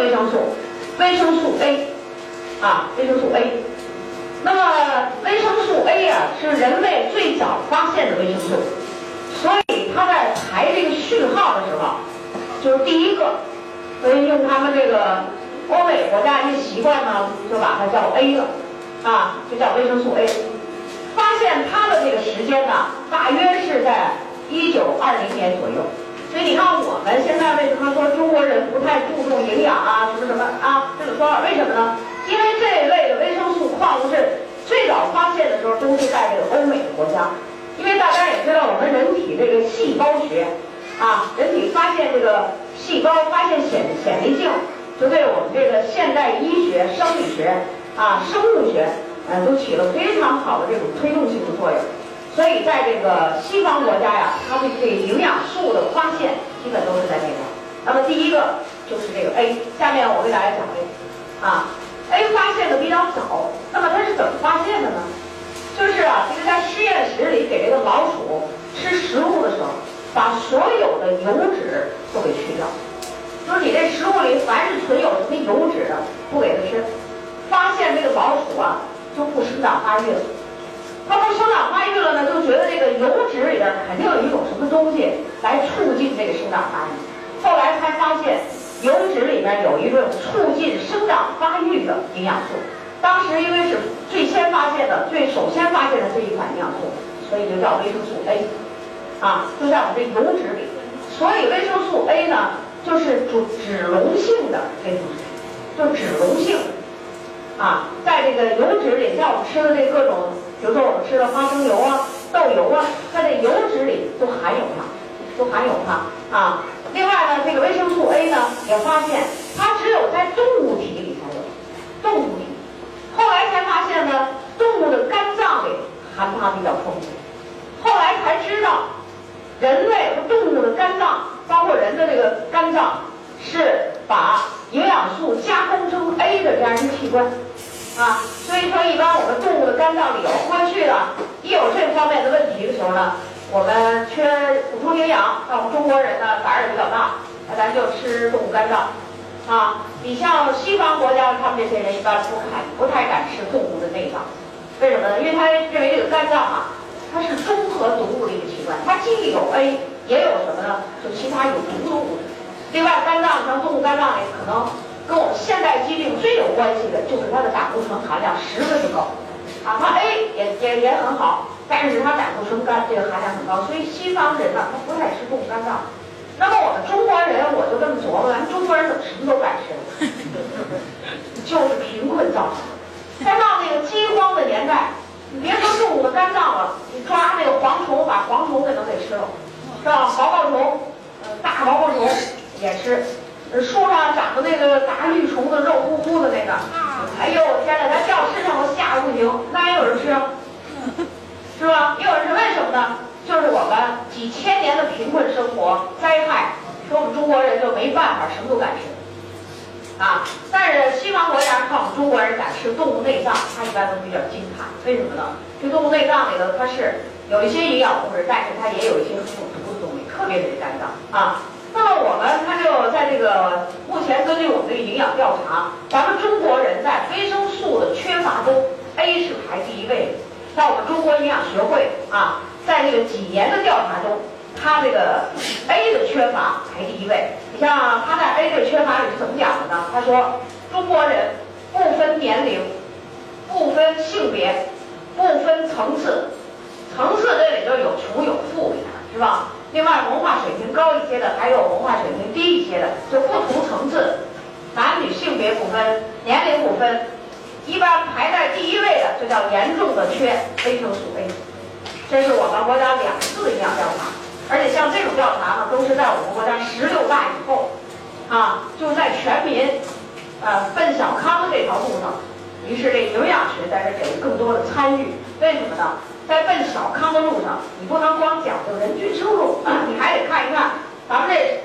维生素，维生素 A，啊，维生素 A。那么维生素 A 啊，是人类最早发现的维生素，所以它在排这个序号的时候，就是第一个，所以用他们这个欧美国家一个习惯呢，就把它叫 A 了，啊，就叫维生素 A。发现它的这个时间呢，大约是在一九二零年左右。所以你看，我们现在为什么说中国人不太注重营养啊，什么什么啊？这么说，为什么呢？因为这一类的维生素、矿物质最早发现的时候都是在这个欧美的国家。因为大家也知道，我们人体这个细胞学啊，人体发现这个细胞、发现显显微镜，就对我们这个现代医学、生理学啊、生物学，呃，都起了非常好的这种推动性的作用。所以在这个西方国家呀，它对营养素的发现基本都是在那边。那么第一个就是这个 A，下面我给大家讲这个啊，A 发现的比较早。那么它是怎么发现的呢？就是啊，这个在实验室里给这个老鼠吃食物的时候，把所有的油脂都给去掉，就是你这食物里凡是存有什么油脂的，不给它吃，发现这个老鼠啊就不生长发育了。它不生长发育了呢，就觉得这个油脂里边肯定有一种什么东西来促进这个生长发育。后来才发现，油脂里面有一种促进生长发育的营养素。当时因为是最先发现的、最首先发现的这一款营养素，所以就叫维生素 A，啊，就在我们这油脂里。所以维生素 A 呢，就是主脂溶性的维生素，就脂溶性，啊，在这个油脂里，在我们吃的这各种。比如说我们吃的花生油啊、豆油啊，它这油脂里都含有它，都含有它啊。另外呢，这个维生素 A 呢，也发现它只有在动物体里才有，动物体。后来才发现呢，动物的肝脏里含它比较丰富。后来才知道，人类和动物的肝脏，包括人的这个肝脏，是把营养素加工成 A 的这样一个器官。啊，所以说一般我们动物的肝脏里有过去的，一有这方面的问题的时候呢，我们缺补充营养，那我们中国人呢胆儿也比较大，那咱就吃动物肝脏。啊，你像西方国家，他们这些人一般不敢不太敢吃动物的内脏，为什么呢？因为他认为这个肝脏啊，它是综合毒物的一个器官，它既有 A，也有什么呢？就其他有毒的物质。另外，肝脏像动物肝脏里可能。跟我们现代疾病最有关系的就是它的胆固醇含量十分之高，啊，它 A 也也也很好，但是它胆固醇肝这个含量很高，所以西方人呢他不太吃动物肝脏。那么我们中国人，我就这么琢磨，咱中国人怎么什么都敢吃？就是贫困造成的。在到那个饥荒的年代，你别说动物的肝脏了，你抓那个蝗虫，把蝗虫给能给吃了，是吧？毛毛虫，呃，大毛毛虫也吃。树上长的那个大绿虫子，肉乎乎的那个，哎呦我天哪！它掉身上都吓得不行，那也有人吃，是吧？也有人吃，为什么呢？就是我们几千年的贫困生活灾害，说我们中国人就没办法，什么都敢吃，啊！但是西方国家看我们中国人敢吃动物内脏，他一般都比较惊叹，为什么呢？这动物内脏里头它是有一些营养物质，但是它也有一些很有毒的东西，特别是肝脏啊。那么我们他就在这个目前根据我们这个营养调查，咱们中国人在维生素的缺乏中，A 是排第一位的。在我们中国营养学会啊，在这个几年的调查中，它这个 A 的缺乏排第一位。你像他在 A 的缺乏里是怎么讲的呢？他说中国人不分年龄，不分性别，不分层次，层次这里就有穷有富，是吧？另外，文化水平高一些的，还有文化水平低一些的，就不同层次，男女性别不分，年龄不分，一般排在第一位的就叫严重的缺维生素 A。这是我们国家两次营养调查，而且像这种调查呢，都是在我们国家十六大以后，啊，就在全民，呃，奔小康的这条路上，于是这营养学在这给了更多的参与。为什么呢？在奔小康的路上，你不能光讲究人均收入，你还得看一看咱们这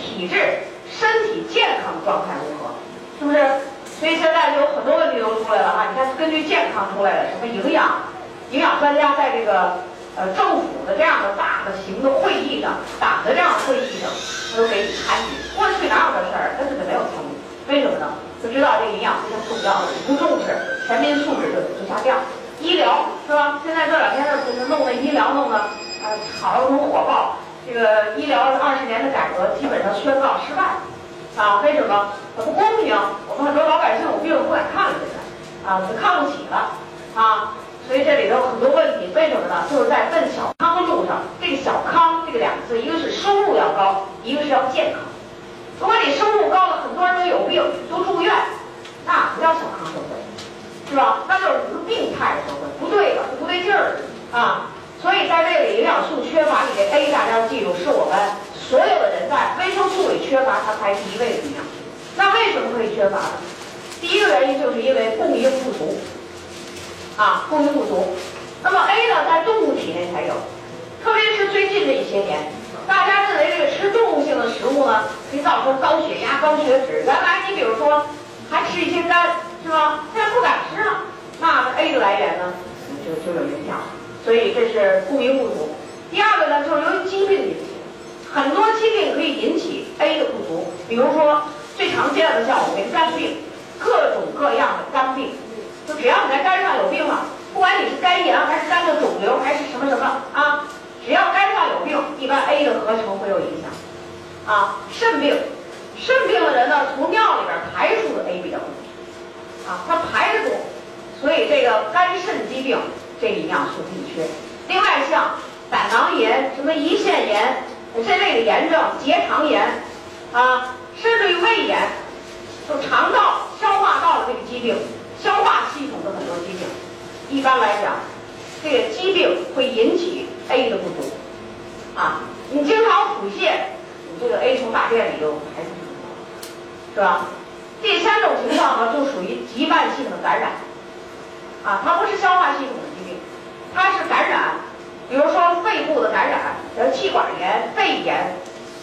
体质、身体健康状态如何，是不是？所以现在就有很多问题都出来了哈。你看，根据健康出来的什么营养，营养专家在这个呃政府的这样的大的型的会议上，党的这样的会议上，他都给你参与。过去哪有这事儿，根本就没有参与。为什么呢？就知道这个营养非常重要，不重视，全民素质就就下降。医疗是吧？现在这两天是弄的医疗弄的，呃，好像很火爆。这个医疗二十年的改革基本上宣告失败，啊，为什么？很不公平。我们很多老百姓有病不敢看了，现在啊，就看不起了啊。所以这里头很多问题，为什么呢？就是在奔小康的路上。这个小康这个两个字，一个是收入要高，一个是要健康。如果你收入高了，很多人都有病，都住院，那不叫小康社会。是吧？那就是一个病态的社会，不对了，不对劲儿啊！所以在这个营养素缺乏里，这 A 大家要记住，是我们所有的人在维生素里缺乏，它排第一位的营养。那为什么会缺乏呢？第一个原因就是因为供应不足啊，供应不足。那么 A 呢，在动物体内才有，特别是最近这一些年，大家认为这个吃动物性的食物呢，可以造成高血压、高血脂。原来你比如说还吃一些肝。是吧？现在不敢吃了，那 A 的来源呢，就就有影响。所以这是供应不足。第二个呢，就是由于疾病引起，很多疾病可以引起 A 的不足。比如说最常见的像我们肝病，各种各样的肝病，就只要你在肝上有病了，不管你是肝炎还是肝的肿瘤还是什么什么啊，只要肝上有病，一般 A 的合成会有影响。啊，肾病，肾病的人呢，从尿里边排出的 A 比较多。啊，它排得多，所以这个肝肾疾病这营养素必缺。另外像胆囊炎、什么胰腺炎这类的炎症、结肠炎啊，甚至于胃炎，就肠道、消化道的这个疾病、消化系统的很多疾病，一般来讲，这个疾病会引起 A 的不足。啊，你经常腹泻，你这个 A 从大便里头排出去，是吧？第三种情况呢，就属于急慢性的感染，啊，它不是消化系统的疾病，它是感染，比如说肺部的感染，呃，气管炎、肺炎，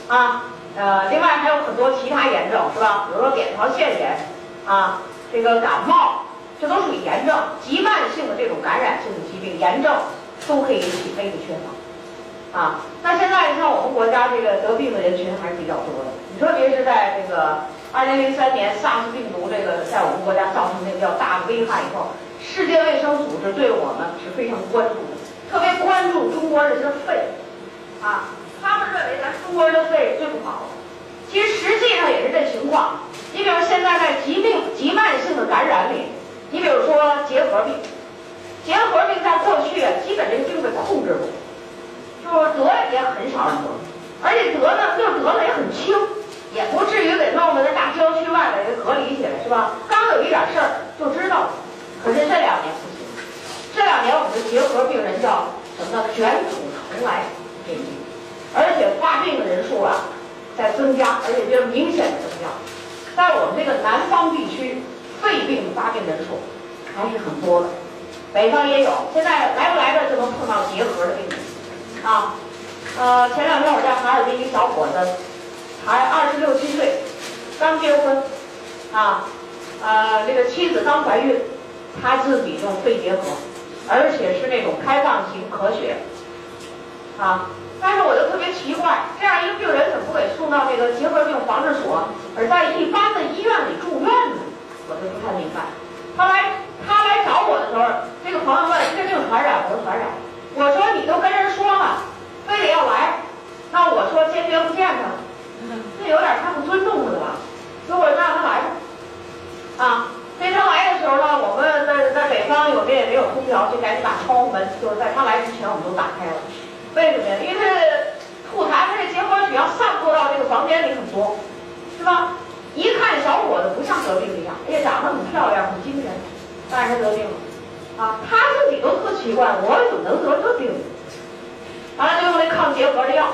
啊，呃，另外还有很多其他炎症，是吧？比如说扁桃腺炎，啊，这个感冒，这都属于炎症，急慢性的这种感染性的疾病，炎症都可以引起肺的缺乏，啊，那现在你看我们国家这个得病的人群还是比较多的，你特别是在这个。二零零三年 SARS 病毒这个在我们国家造成那个比较大的危害以后，世界卫生组织对我们是非常关注的，特别关注中国人的肺，啊，他们认为咱中国人的肺最不好。其实实际上也是这情况。你比如现在在疾病、急慢性的感染里，你比如说结核病，结核病在过去啊，基本这个病被控制住，就是得也很少人得，而且得呢，就是得了也很轻。也不至于给弄得那大郊区外边给隔离起来，是吧？刚有一点事儿就知道了。可是这两年不行，这两年我们的结核病人叫什么呢？卷土重来这病，而且发病的人数啊在增加，而且就是明显的增加。在我们这个南方地区，肺病发病人数还是很多的，北方也有。现在来不来的就能碰到结核的病人啊。呃，前两天我在哈尔滨一小伙子。才二十六七岁，刚结婚，啊，呃，这个妻子刚怀孕，他自己就肺结核，而且是那种开放型咳血，啊，但是我就特别奇怪，这样一个病人怎么不给送到那个结核病防治所，而在一般的医院里住院呢？我就不太明白。后来他来找我的时候，这个朋友问这病传染不传染？我说你都跟人说了，非得要来，那我说坚决不见他。这有点太不尊重他了，所以我让他来吧。啊，这他来的时候呢，我们在在北方有这也没有空调，就赶紧把窗户门，就是在他来之前我们都打开了。为什么呀？因为这吐痰，他这结核只要散播到这个房间里很多，是吧？一看小伙子不像得病一样，哎呀，长得很漂亮，很精神，但是他得病了。啊，他自己都特奇怪，我怎么能得这病？完了就用那抗结核的药。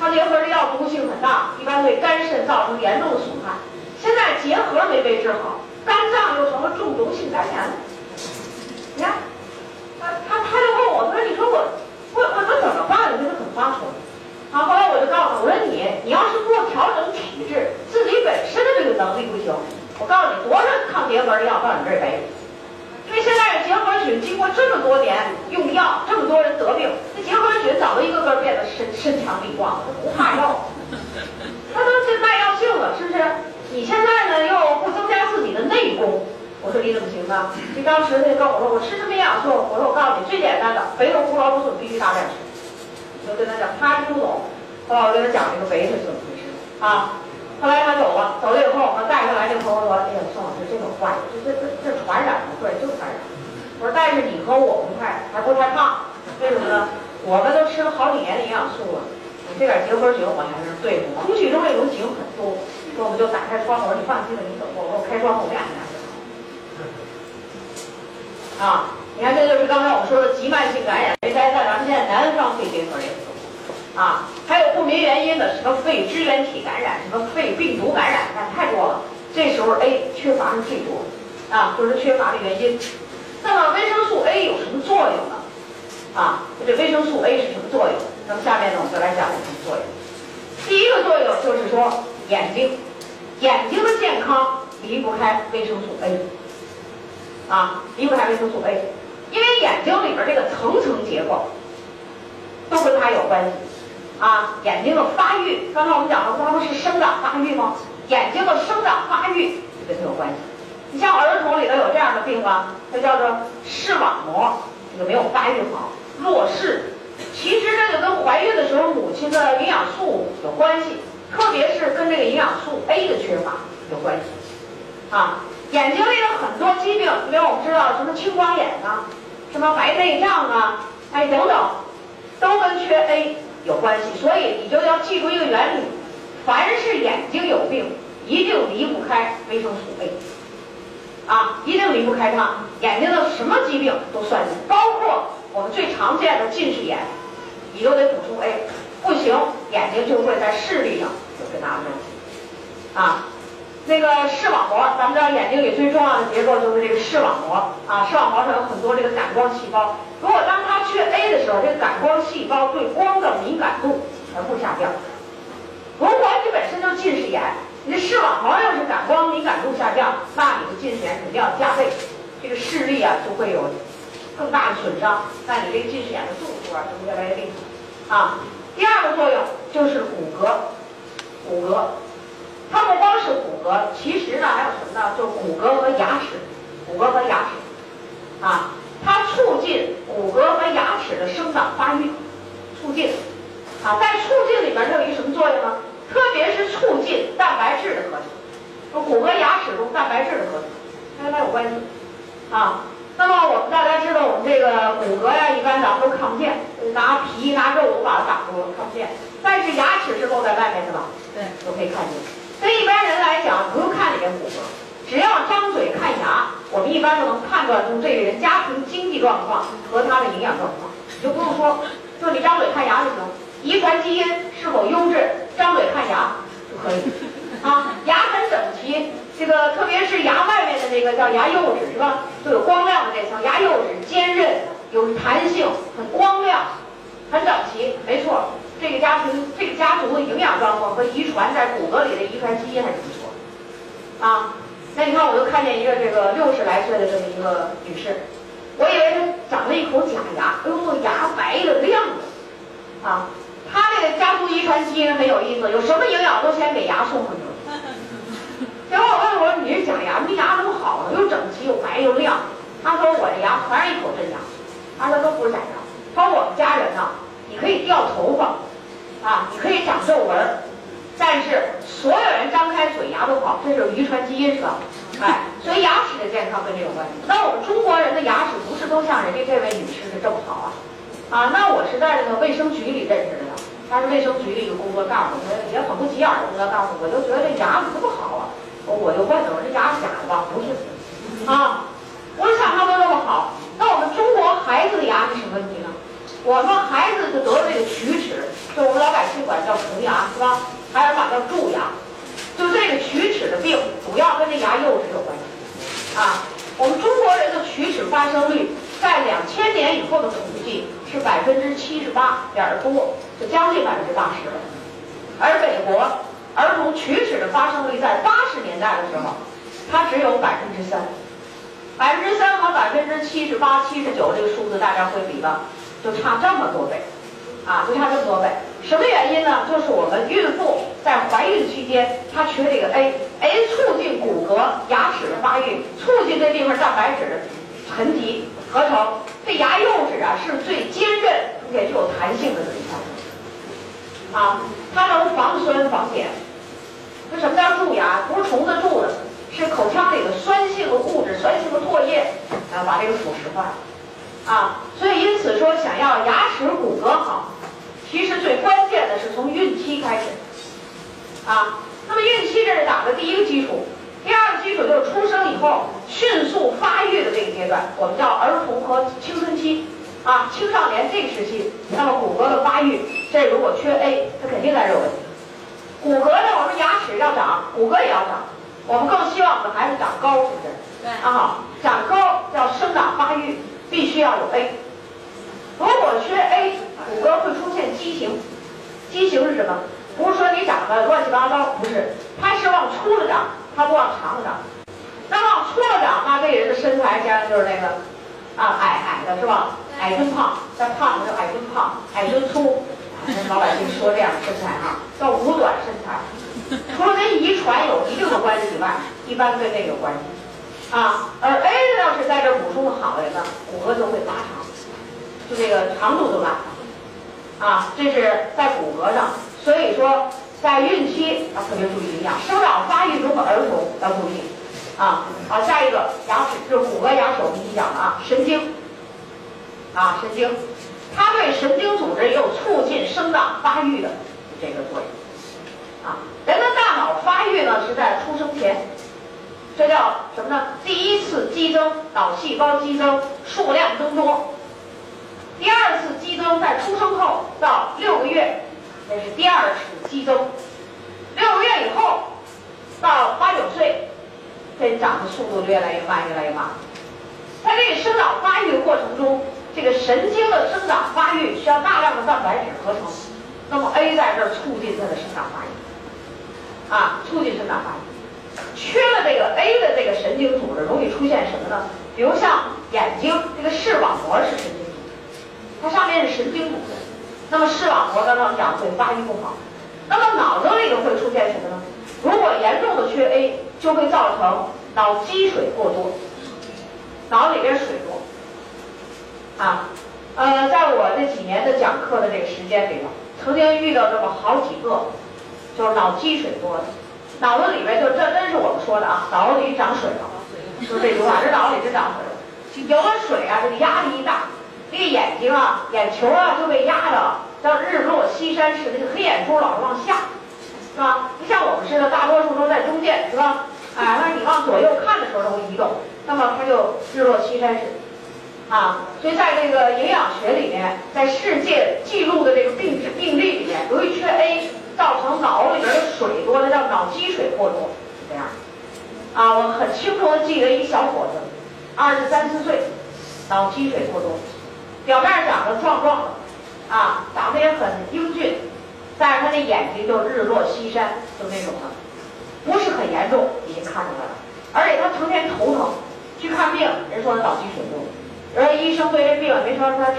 抗结核的药毒性很大，一般对肝肾造成严重的损害。现在结核没被治好，肝脏又成了中毒性肝炎。你看，他他他就问我，他说：“你说我我我我怎么办？”他就很发愁。好，后来我就告诉他，我说：“你你要是不调整体质，自己本身的这个能力不行，我告诉你，多少抗结核的药到你这儿没。”因为现在结核菌经过这么多年用药，这么多人得病，那结核菌早都一个个变得身身强力壮了，不怕药，它都是耐药性了，是不是？你现在呢又不增加自己的内功，我说你怎么行呢？你当时他就跟我说我吃什么营养素，我说我告诉你最简单的，肥肉胡萝卜素必须大量吃。就跟他讲，他听不懂，后来我跟他讲这个肥是怎么回事啊？后来他走了，走了以后，我带他来那朋友说，哎呀，宋老师这个坏，这这这这传染了，对，就传染。我说但是你和我不太还不太胖，为什么呢？我们都吃了好几年的营养素了，你这点结核菌我还是对付。空气中这种菌很多，说我们就打开窗户，我说你放心吧，你走，我我开窗户亮一亮就好。啊，你看这就是刚才我们说的急慢性感染，因为大家在咱们现在南方肺结核也。啊，还有不明原因的什么肺支原体感染，什么肺病毒感染，看太多了。这时候 A 缺乏是最多，啊，就是缺乏的原因。那么维生素 A 有什么作用呢？啊，这维生素 A 是什么作用？那么下面呢，我们就来讲有什么作用。第一个作用就是说眼睛，眼睛的健康离不开维生素 A，啊，离不开维生素 A，因为眼睛里边这个层层结构都跟它有关系。啊，眼睛的发育，刚才我们讲了，光是生长发育吗？眼睛的生长发育跟它有关系。你像儿童里头有这样的病啊，它叫做视网膜这个没有发育好，弱视。其实这个跟怀孕的时候母亲的营养素有关系，特别是跟这个营养素 A 的缺乏有关系。啊，眼睛里的很多疾病，比如我们知道什么青光眼啊，什么白内障啊，哎等等，都跟缺 A。有关系，所以你就要记住一个原理：凡是眼睛有病，一定离不开维生素 A，啊，一定离不开它。眼睛的什么疾病都算进，包括我们最常见的近视眼，你都得补充 A，不行，眼睛就会在视力上有很大的问题，啊。那个视网膜，咱们知道眼睛里最重要的结构就是这个视网膜啊，视网膜上有很多这个感光细胞。如果当它缺 A 的时候，这个感光细胞对光的敏感度全部下降。如果你本身就近视眼，你的视网膜要是感光敏感度下降，那你的近视眼肯定要加倍，这个视力啊就会有更大的损伤，那你这个近视眼的度数啊就会越来越厉害啊。第二个作用就是骨骼，骨骼。它不光是骨骼，其实呢还有什么呢？就是骨骼和牙齿，骨骼和牙齿，啊，它促进骨骼和牙齿的生长发育，促进，啊，在促进里边它有一什么作用呢？特别是促进蛋白质的合成，骨骼牙齿中蛋白质的合成，跟它有关系，啊，那么我们大家知道，我们这个骨骼呀，一般咱们都看不见，拿皮拿肉都把它挡住了，看不见，但是牙齿是露在外面的吧？对，都可以看见。对一般人来讲，不用看里面骨骼，只要张嘴看牙，我们一般就能判断出这个人家庭经济状况和他的营养状况。你就不用说，就你张嘴看牙就行，遗传基因是否优质，张嘴看牙就可以。啊，牙很整齐，这个特别是牙外面的那个叫牙釉质是吧？就有光亮的这层牙釉质，坚韧有弹性，很光亮，很整齐，没错。这个家庭、这个家族的营养状况和遗传在骨骼里的遗传基因还是不错，啊，那你看我就看见一个这个六十来岁的这么一个女士，我以为她长了一口假牙，哎呦，牙白的亮的，啊，她这个家族遗传基因很有意思，有什么营养都先给牙送上去了。结果我问我说你这假牙，你牙怎么好呢？又整齐又白又亮。她说我这牙全是一口真牙，她说都不是假牙。她说我们家人呢，你可以掉头发。啊，你可以长皱纹，但是所有人张开嘴牙都好，这就是遗传基因是吧？哎，所以牙齿的健康跟这有关系。那我们中国人的牙齿不是都像人家这位女士的这么好啊？啊，那我是在这个卫生局里认识的，他是卫生局里的工作告诉我，也很不起眼的工作告诉我，就觉得这牙怎么这么好啊？我就问他，我这牙假的吧？不是，啊，我想他都这么好，那我们中国孩子的牙是什么问题呢？我们孩子就得了这个龋齿，就我们老百姓管叫虫牙，是吧？还有管叫蛀牙，就这个龋齿的病，主要跟这牙釉质有关系。啊，我们中国人的龋齿发生率在两千年以后的统计是百分之七十八点多，就将近百分之八十了。而美国儿童龋齿的发生率在八十年代的时候，它只有百分之三，百分之三和百分之七十八、七十九这个数字大家会比吧？就差这么多倍，啊，就差这么多倍。什么原因呢？就是我们孕妇在怀孕期间，她缺这个 A，A 促进骨骼、牙齿的发育，促进这地方蛋白质沉积合成。这牙釉质啊是最坚韧也具有弹性的这一块啊，它能防酸防碱。那什么叫蛀牙？不是虫子蛀的，是口腔里的酸性的物质、酸性的唾液啊把这个腐蚀坏了。啊，所以因此说，想要牙齿骨骼好，其实最关键的是从孕期开始。啊，那么孕期这是打的第一个基础，第二个基础就是出生以后迅速发育的这个阶段，我们叫儿童和青春期。啊，青少年这个时期，那么骨骼的发育，这如果缺 A，它肯定在这有问题。骨骼呢，我们牙齿要长，骨骼也要长，我们更希望我们的孩子长高，是不是？对。啊，长高要生长发育。必须要有 A，如果缺 A，骨骼会出现畸形。畸形是什么？不是说你长得乱七八糟，不是，它是往粗了长，它不往长了长。那往粗了长，那这人的身材将就是那个啊矮矮的是吧？矮蹲胖，再胖的就矮蹲胖，矮蹲粗。老百姓说这样的身材啊，叫五短身材。除了跟遗传有一定的关系以外，一般跟那个有关系。啊，而 A 要是在这补充的好的人呢，骨骼就会拉长，就这个长度就拉长，啊，这是在骨骼上。所以说，在孕期要特别注意营养，生长发育中的儿童要注意。啊，好，下一个牙齿就是骨骼牙齿，我们一讲了啊，神经，啊，神经，它对神经组织也有促进生长发育的这个作用。啊，人的大脑发育呢是在出生前。这叫什么呢？第一次激增，脑细胞激增，数量增多。第二次激增在出生后到六个月，那是第二次激增。六个月以后到八九岁，这长的速度越来越慢，越来越慢。在这个生长发育的过程中，这个神经的生长发育需要大量的蛋白质合成，那么 A 在这儿促进它的生长发育，啊，促进生长发育。缺了这个 A 的这个神经组织，容易出现什么呢？比如像眼睛这个视网膜是神经组织，它上面是神经组织，那么视网膜刚刚讲会发育不好。那么脑子里头会出现什么呢？如果严重的缺 A，就会造成脑积水过多，脑里边水多。啊，呃，在我这几年的讲课的这个时间里头，曾经遇到这么好几个，就是脑积水多的。脑子里边就这真是我们说的啊，脑子里长水了，就这句话，这脑子里真长水了。有了水啊，这个压力一大，这个眼睛啊、眼球啊就被压的叫日落西山式，那个黑眼珠老是往下，是吧？不像我们似的，大多数都在中间，是吧？哎，那你往左右看的时候它会移动，那么它就日落西山式，啊。所以在这个营养学里面，在世界记录的这个病病例里面，由于缺 A。造成脑里边的水多，它叫脑积水过多，是这样。啊，我很清楚的记得一小伙子，二十三四岁，脑积水过多，表面长得壮壮的，啊，长得也很英俊，但是他那眼睛就日落西山，就那种的，不是很严重，已经看出来了。而且他成天头疼，去看病，人说他脑积水多，而医生对这病也没说让他治，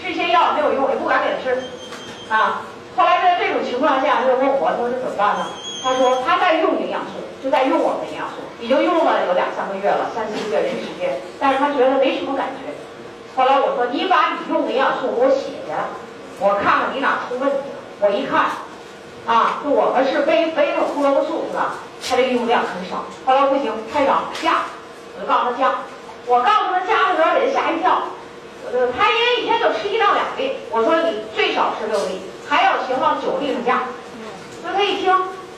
吃些药没有用，也不敢给他吃，啊。后来在这种情况下，他就问我，他说这怎么办呢？他说他在用营养素，就在用我们的营养素，已经用了有两三个月了，三四个月这时间，但是他觉得没什么感觉。后来我说你把你用的营养素给我写下来，我看看你哪出问题了。我一看，啊，就我们是贝贝塔胡萝卜素是吧？他这个用量很少。后来不行，太少加，我就告诉他加。我告诉他加的时候给他吓一跳，呃，他因为一天就吃一到两粒，我说你最少吃六粒。还要行往九粒上加，那他一听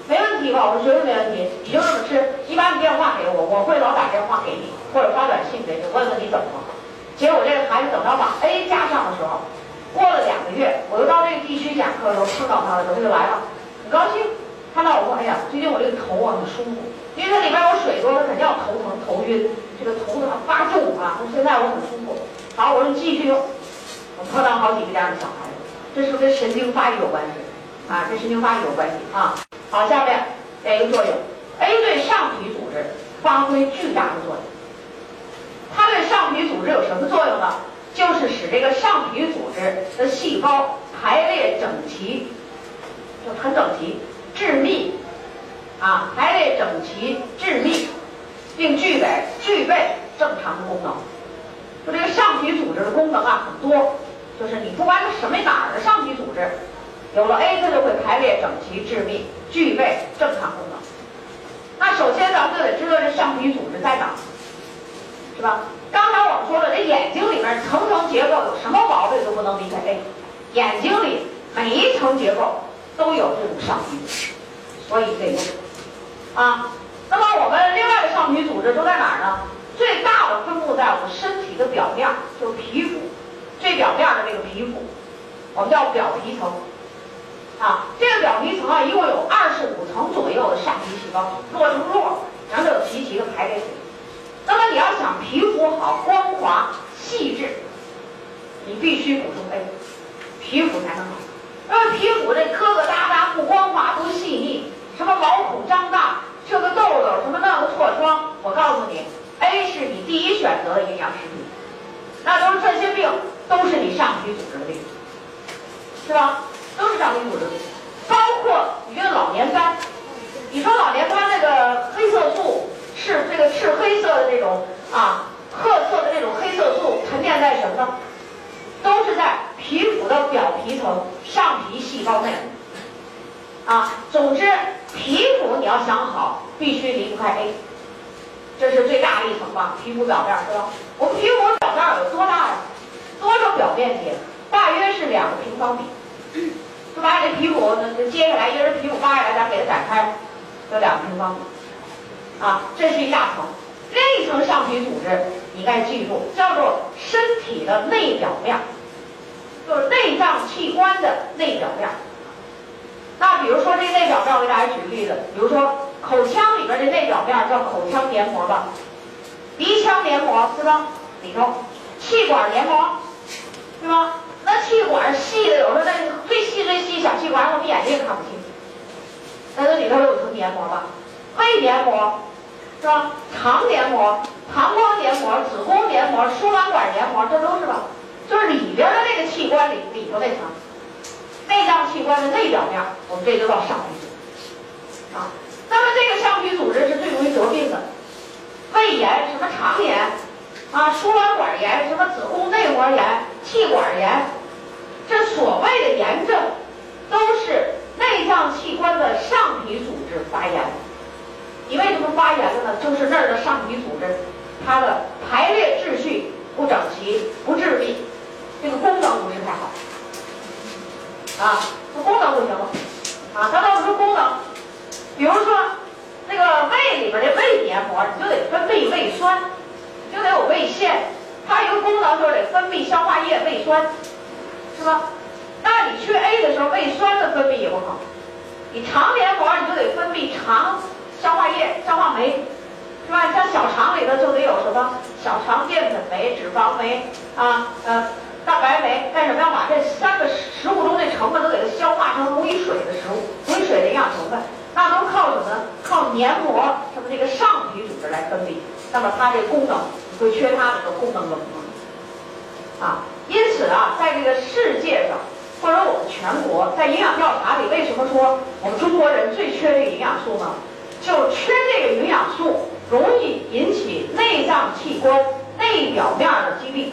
没问题吧？我说绝对没问题，你就这么吃。你把你电话给我，我会老打电话给你，或者发短信给你，问问你怎么了。结果这个孩子等到把 A 加上的时候，过了两个月，我又到这个地区讲课的时候碰到他的时候，他就来了，很高兴，看到我说：“哎呀，最近我这个头啊很舒服，因为它里边有水多，他肯定要头疼头晕，这个头呢发重啊。说现在我很舒服。好，我说继续用。我碰到好几个这样的小孩子。”这是不跟神经发育有关系，啊，跟神经发育有关系啊。好，下面 A 作用，A 对上皮组织发挥巨大的作用。它对上皮组织有什么作用呢？就是使这个上皮组织的细胞排列整齐，就很整齐、致密，啊，排列整齐、致密，并具备具备正常功能。就这个上皮组织的功能啊很多，就是你不管是什么哪儿的上皮组织，有了 A 它就会排列整齐致密，具备正常功能。那首先咱们就得知道这上皮组织在哪儿，是吧？刚才我们说了，这眼睛里面层层结构有什么毛病都不能离开 A，眼睛里每一层结构都有这种上皮组织，所以这个啊。那么我们另外的上皮组织都在哪儿呢？最大的分布在我们身体的表面，就是皮肤最表面的这个皮肤，我们叫表皮层。啊，这个表皮层啊，一共有二十五层左右的上皮细胞，摞成摞，然后有齐齐的排列起来。那么你要想皮肤好、光滑、细致，你必须补充 A，皮肤才能好。因为皮肤这疙疙瘩瘩、不光滑、不细腻，什么毛孔张大、这个痘痘、什么那个痤疮，我告诉你，A 是你第一选择的营养食品。那都是这些病，都是你上皮组织的病，是吧？都是上皮组织，包括你这个老年斑。你说老年斑那个黑色素是这个赤黑色的这种啊，褐色的这种黑色素沉淀在什么呢？都是在皮肤的表皮层上皮细胞内。啊，总之皮肤你要想好，必须离不开 A，这是最大的一层吧？皮肤表面是吧？我们皮肤表面有多大呀？多少表面积？大约是两个平方米。就把你的皮肤，那接下来一人皮肤扒下来，咱给它展开，有两个平方米，啊，这是一大层。另一层上皮组织，你该记住，叫做身体的内表面，就是内脏器官的内表面。那比如说这内表面，我给大家举个例子，比如说口腔里边的内表面叫口腔黏膜吧，鼻腔黏膜是吧？里头，气管黏膜，是吧？那气管细的，有时候那最细最细小气管，我们眼睛也看不清。那这里头有层黏膜吧？胃黏膜是吧？肠黏膜、膀胱黏膜、子宫黏膜、输卵管黏膜，这都是吧？就是里边的那个器官里里头那层内脏器官的内表面，我们这就叫上皮组织啊。那么这个上皮组织是最容易得病的，胃炎、什么肠炎啊、输卵管炎、什么子宫内膜炎。气管炎，这所谓的炎症，都是内脏器官的上皮组织发炎。你为什么发炎了呢？就是那儿的上皮组织，它的排列秩序不整齐、不致密，这个功能不是太好。啊，这功能不行了。啊，咱要说功能，比如说那个胃里边的胃黏膜，你就得分泌胃酸，你就得有胃腺。它一个功能就是得分泌消化液胃酸，是吧？那你缺 A 的时候，胃酸的分泌也不好。你肠黏膜你就得分泌肠消化液、消化酶，是吧？像小肠里头就得有什么小肠淀粉酶、脂肪酶啊，呃，蛋白酶，干什么要把这三个食物中的成分都给它消化成溶于水的食物、溶于水的营养成分，那都靠什么？靠黏膜什么这个上皮组织来分泌。那么它这功能。会缺它的这个功能的不啊，因此啊，在这个世界上，或者我们全国，在营养调查里，为什么说我们中国人最缺这个营养素呢？就缺这个营养素，容易引起内脏器官内表面的疾病。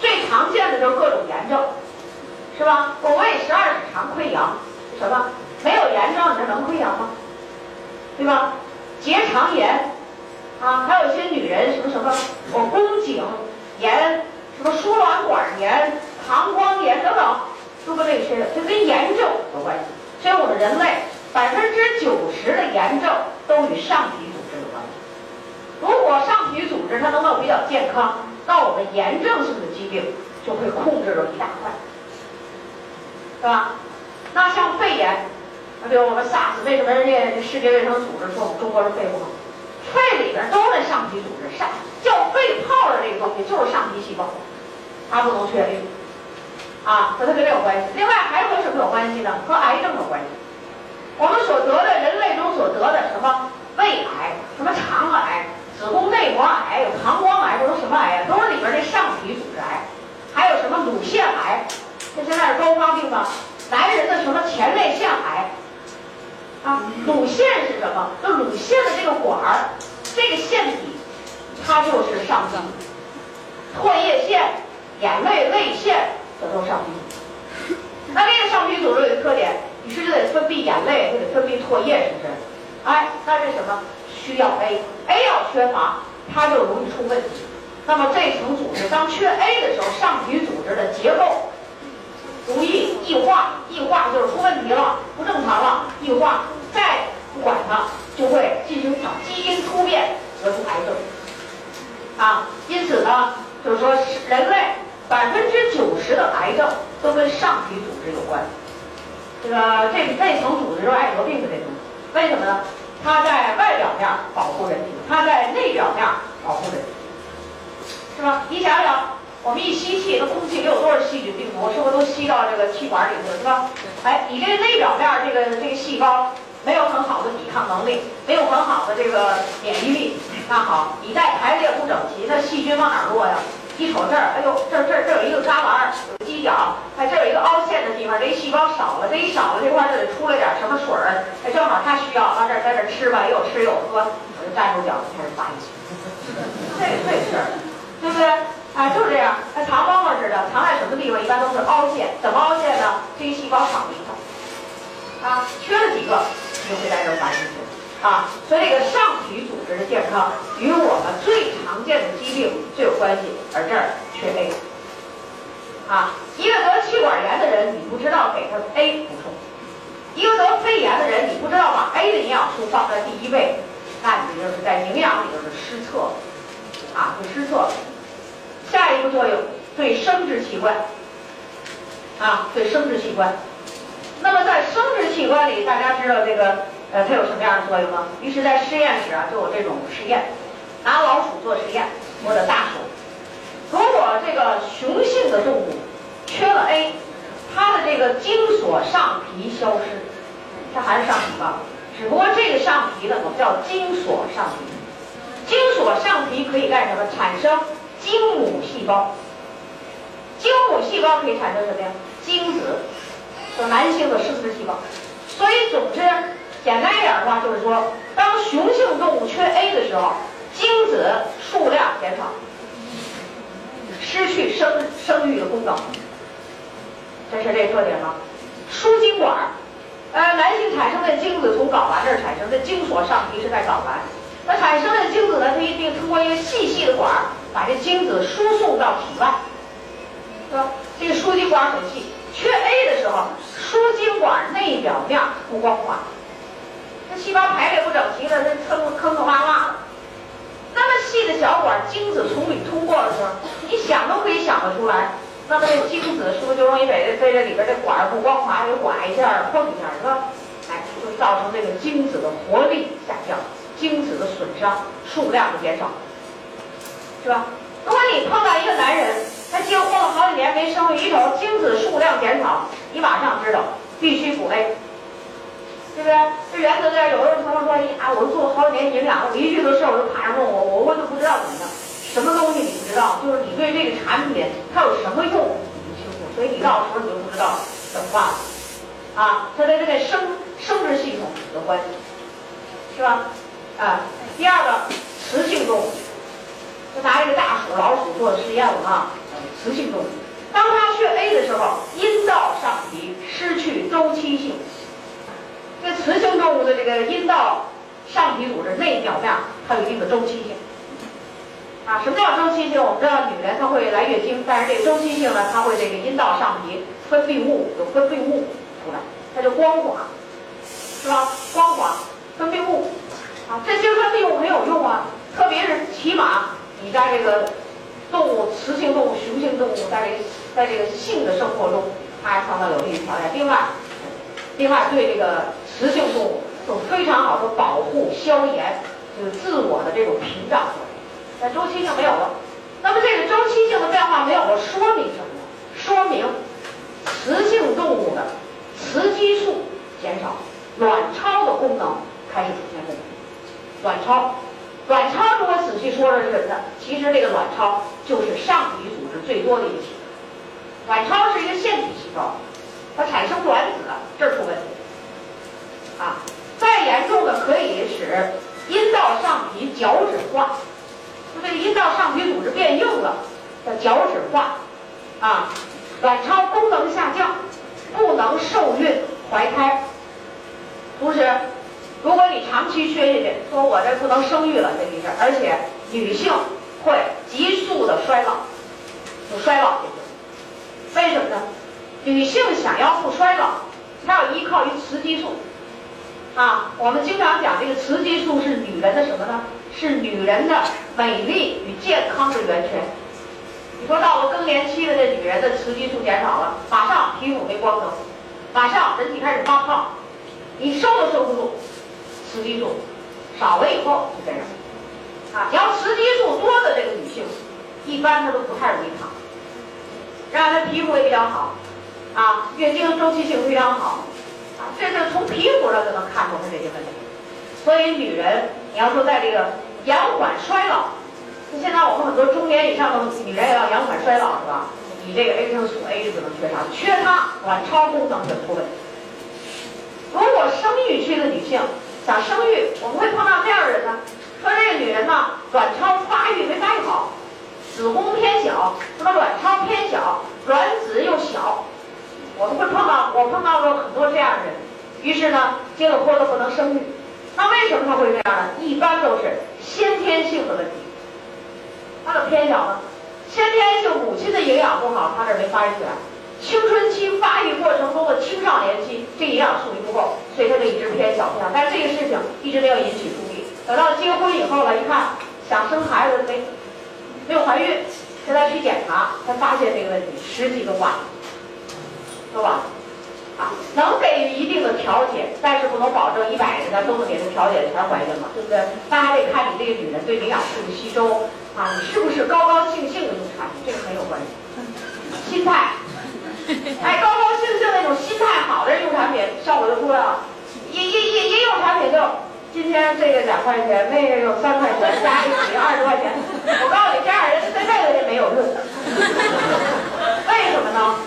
最常见的就是各种炎症，是吧？我胃十二指肠溃疡，什么？没有炎症，你这能溃疡吗？对吧？结肠炎。啊，还有一些女人什么什么，我宫颈炎，什么输卵管炎、膀胱炎等等，都跟这个缺，就跟炎症有关系。所以我们人类百分之九十的炎症都与上皮组织有关系。如果上皮组织它能够比较健康，那我们炎症性的疾病就会控制了一大块，是吧？那像肺炎，那比如我们 SARS，为什么人家世界卫生组织说我们中国人肺不好？肺里边都是上皮组织，上叫肺泡的这个东西就是上皮细胞，它不能确定啊，和它跟这有关系。另外还和什么有关系呢？和癌症有关系。我们所得的人类中所得的什么胃癌、什么肠癌、子宫内膜癌、有膀胱癌，这都什么癌呀？都是里边这上皮组织癌。还有什么乳腺癌？这现在是高发病吧？男人的什么前列腺癌？啊，乳腺是什么？就乳腺的这个管儿，这个腺体它就是上皮。唾液腺、眼泪泪腺，这都是上皮。那这个上皮组织有个特点，你是得分泌眼泪，还得分泌唾液，是不是？哎，那是什么？需要 A，A 要缺乏，它就容易出问题。那么这层组织当缺 A 的时候，上皮组织的结构容易异化，异化就是出问题了，不正常了，异化，再不管它，就会进行场基因突变，得出癌症。啊，因此呢。就是说，人类百分之九十的癌症都跟上皮组织有关。这个这这层组织就是爱得病的这种，为什么呢？它在外表面保护人体，它在内表面保护人体，是吧？你想想，我们一吸气，那空气里有多少细菌病毒？是不是都吸到这个气管里头了，是吧？哎，你这个内表面这个这个细胞没有很好的抵抗能力，没有很好的这个免疫力。那好，你再排列不整齐，那细菌往哪儿落呀？一瞅这儿，哎呦，这这这有一个旮旯，有犄角，哎，这有一个凹陷的地方，这一细胞少了，这一少了，这块就得出来点什么水儿，哎，正好它需要，往这儿在这吃吧，又吃又喝，我就站住脚就开始发育。这这事儿，对不对？哎，就是这样，它藏猫猫似的，藏在什么地方？一般都是凹陷，怎么凹陷呢？这一细胞少了一块，啊，缺了几个，就会在这儿繁殖。啊，所以这个上皮组织的健康与我们最常见的疾病最有关系，而这儿缺 A。啊，一个得气管炎的人，你不知道给他 A 补充；一个得肺炎的人，你不知道把 A 的营养素放在第一位，那你就是在营养里就是失策，啊，就失策。下一个作用对生殖器官，啊，对生殖器官。那么在生殖器官里，大家知道这个。呃，它有什么样的作用吗？于是，在实验室啊，就有这种实验，拿老鼠做实验，或者大鼠。如果这个雄性的动物缺了 A，它的这个精索上皮消失，它还是上皮吧？只不过这个上皮呢，我们叫精索上皮。精索上皮可以干什么？产生精母细胞。精母细胞可以产生什么呀？精子，就男性的生殖细胞。所以，总之。简单一点的话，就是说，当雄性动物缺 A 的时候，精子数量减少，失去生生育的功能，这是这特点吗？输精管，呃，男性产生的精子从睾丸这儿产生，的精索上皮是在睾丸，那产生的精子呢，它一定通过一个细细的管儿，把这精子输送到体外，是吧？这个输精管很细，缺 A 的时候，输精管内表面不光滑。这细胞排列不整齐了，这坑坑坑洼洼的。那么细的小管，精子从里通过的时候，你想都可以想得出来。那么这精子是不是就容易被这这里边这管不光滑，给刮一下、碰一下，是吧？哎，就造成这个精子的活力下降，精子的损伤，数量的减少，是吧？如果你碰到一个男人，他结婚了好几年没生育，一瞅精子数量减少，你马上知道必须补 A。对不对？这原则在有的人常常说：“呀，我都做了好几年营养，我一遇到事儿我就马上问我，我我都不知道怎么样，什么东西你不知道？就是你对这个产品它有什么用你不清楚，所以你到时候你就不知道怎么办了。啊，它跟这个生生殖系统有关系，是吧？啊，第二个雌性动物，就拿这个大鼠、老鼠做实验了啊。雌性动物，当它缺 A 的时候，阴道上皮失去周期性。这雌性动物的这个阴道上皮组织内表面它有一定的周期性啊。什么叫周期性？我们知道女人她会来月经，但是这个周期性呢，它会这个阴道上皮分泌物有分泌物出来，它就光滑，是吧？光滑分泌物啊，这些分泌物很有用啊。特别是起码你在这个动物雌性动物、雄性动物在这个在这个性的生活中，它还创造有利的条件。另外，另外对这个。雌性动物有非常好的保护、消炎，就是自我的这种屏障作用。但周期性没有了，那么这个周期性的变化没有了，说明什么呢？说明雌性动物的雌激素减少，卵巢的功能开始出现问题。卵巢，卵巢如果仔细说说是什么呢？其实这个卵巢就是上皮组织最多的一个器官。卵巢是一个腺体细胞，它产生卵子，这儿出问题。啊，再严重的可以使阴道上皮角质化。就这个阴道上皮组织变硬了，叫角质化，啊，卵巢功能下降，不能受孕怀胎。同时，如果你长期缺下去，说我这不能生育了这一阵，而且女性会急速的衰老，就衰老下去。为什么呢？女性想要不衰老，她要依靠于雌激素。啊，我们经常讲这个雌激素是女人的什么呢？是女人的美丽与健康的源泉。你说到了更年期的这女人的雌激素减少了，马上皮肤没光泽，马上人体开始发胖，你收都收不住。雌激素少了以后就这样。啊，你要雌激素多的这个女性，一般她都不太容易胖，让她皮肤也比较好，啊，月经周期性非常好。啊，这是从皮肤上就能看出他这些问题。所以女人，你要说在这个延缓衰老，那现在我们很多中年以上的女人也要延缓衰老，是吧？你这个 A 生素 A 就不能缺啥，缺它卵巢功能就出问题。如果生育期的女性想生育，我们会碰到这样的人呢，说这个女人呢，卵巢发育没发育好，子宫偏小，什么卵巢偏小，卵子又小。我们会碰到，我碰到过很多这样的人，于是呢，结了婚了不能生育，那为什么他会这样呢？一般都是先天性的问题。他的偏小呢？先天性母亲的营养不好，他这没发育起来。青春期发育过程中的青少年期，这营养素不够，所以他就一直偏小偏小。但是这个事情一直没有引起注意。等到结婚以后了，一看想生孩子没没有怀孕，现在去检查才发现这个问题，时机都晚了。是吧？啊，能给予一定的调解，但是不能保证一百个都能给他调解全怀孕嘛，对不对？那还得看你这个女人对营养素的吸收啊，你是不是高高兴兴的用产品，这个很有关系。心态，哎，高高兴兴那种心态好的人用产品，效果就出来了。一、一、一、一用产品就，今天这个两块钱，那个有三块钱，加一起二十块钱。我告诉你，这样人这辈子也没有用。为什么呢？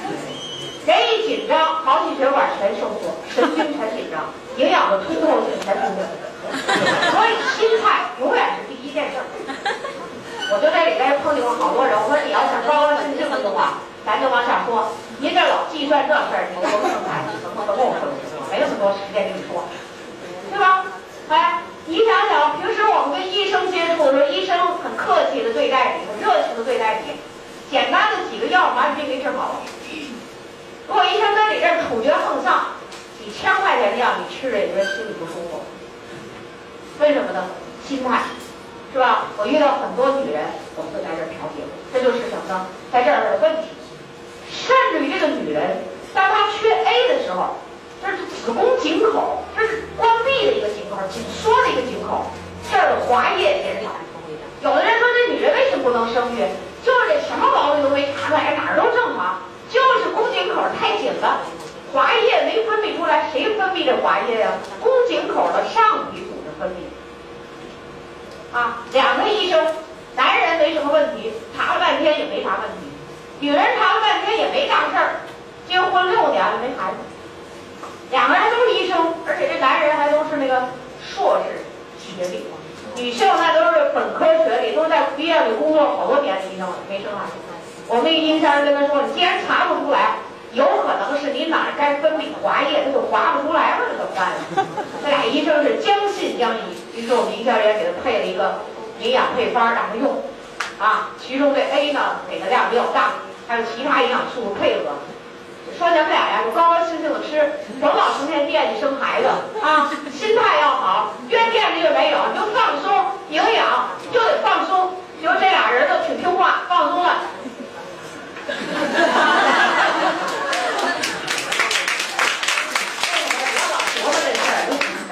人一紧张，毛细血管全收缩，神经全紧张，营养的通透性全出来所以心态永远是第一件事。我就在里边碰见过好多人，我说你要想高高兴兴的话，咱就往下说。您这老计算这事儿，你都不能来，你能不能跟我说说？没那么多时间跟你说，对吧？哎，你想想，平时我们跟医生接触的时候，医生很客气的对待你，很热情的对待你，简单的几个药把你病给治好了。如果医生在你这儿处决横丧，几千块钱的药你吃着也觉得心里不舒服。为什么呢？心态，是吧？我遇到很多女人，我们会在这儿调节，这就是什么呢？在这儿的问题。甚至于这个女人，当她缺 A 的时候，这是子宫颈口，这是关闭的一个颈口，紧缩的一个颈口，这儿的滑液减少。有的人说这女人为什么不能生育？就是这什么毛病都没查出来，哪儿都正常。就是宫颈口太紧了，滑液没分泌出来，谁分泌这滑液呀？宫颈口的上皮组织分泌。啊，两个医生，男人没什么问题，查了半天也没啥问题；女人查了半天也没大事儿，结婚六年了没孩子。两个人都是医生，而且这男人还都是那个硕士学历，女性那都是本科学历，都在医院里工作好多年的医生了，没生孩子。我们一经销人跟他说：“你既然查不出来，有可能是你哪儿该分泌滑液，它就滑不出来了，这怎么办呢？”这 俩医生是将信将疑，于是我们营销员给他配了一个营养配方让他用，啊，其中这 A 呢给的量比较大，还有其他营养素配合。说咱们俩呀，就高高兴兴的吃，甭老成天惦记生孩子啊，心态要好，越惦记越没有，你就放松，营养就得放松。就这俩人都挺听话，放松了。哈哈哈哈哈！老这事儿都紧张，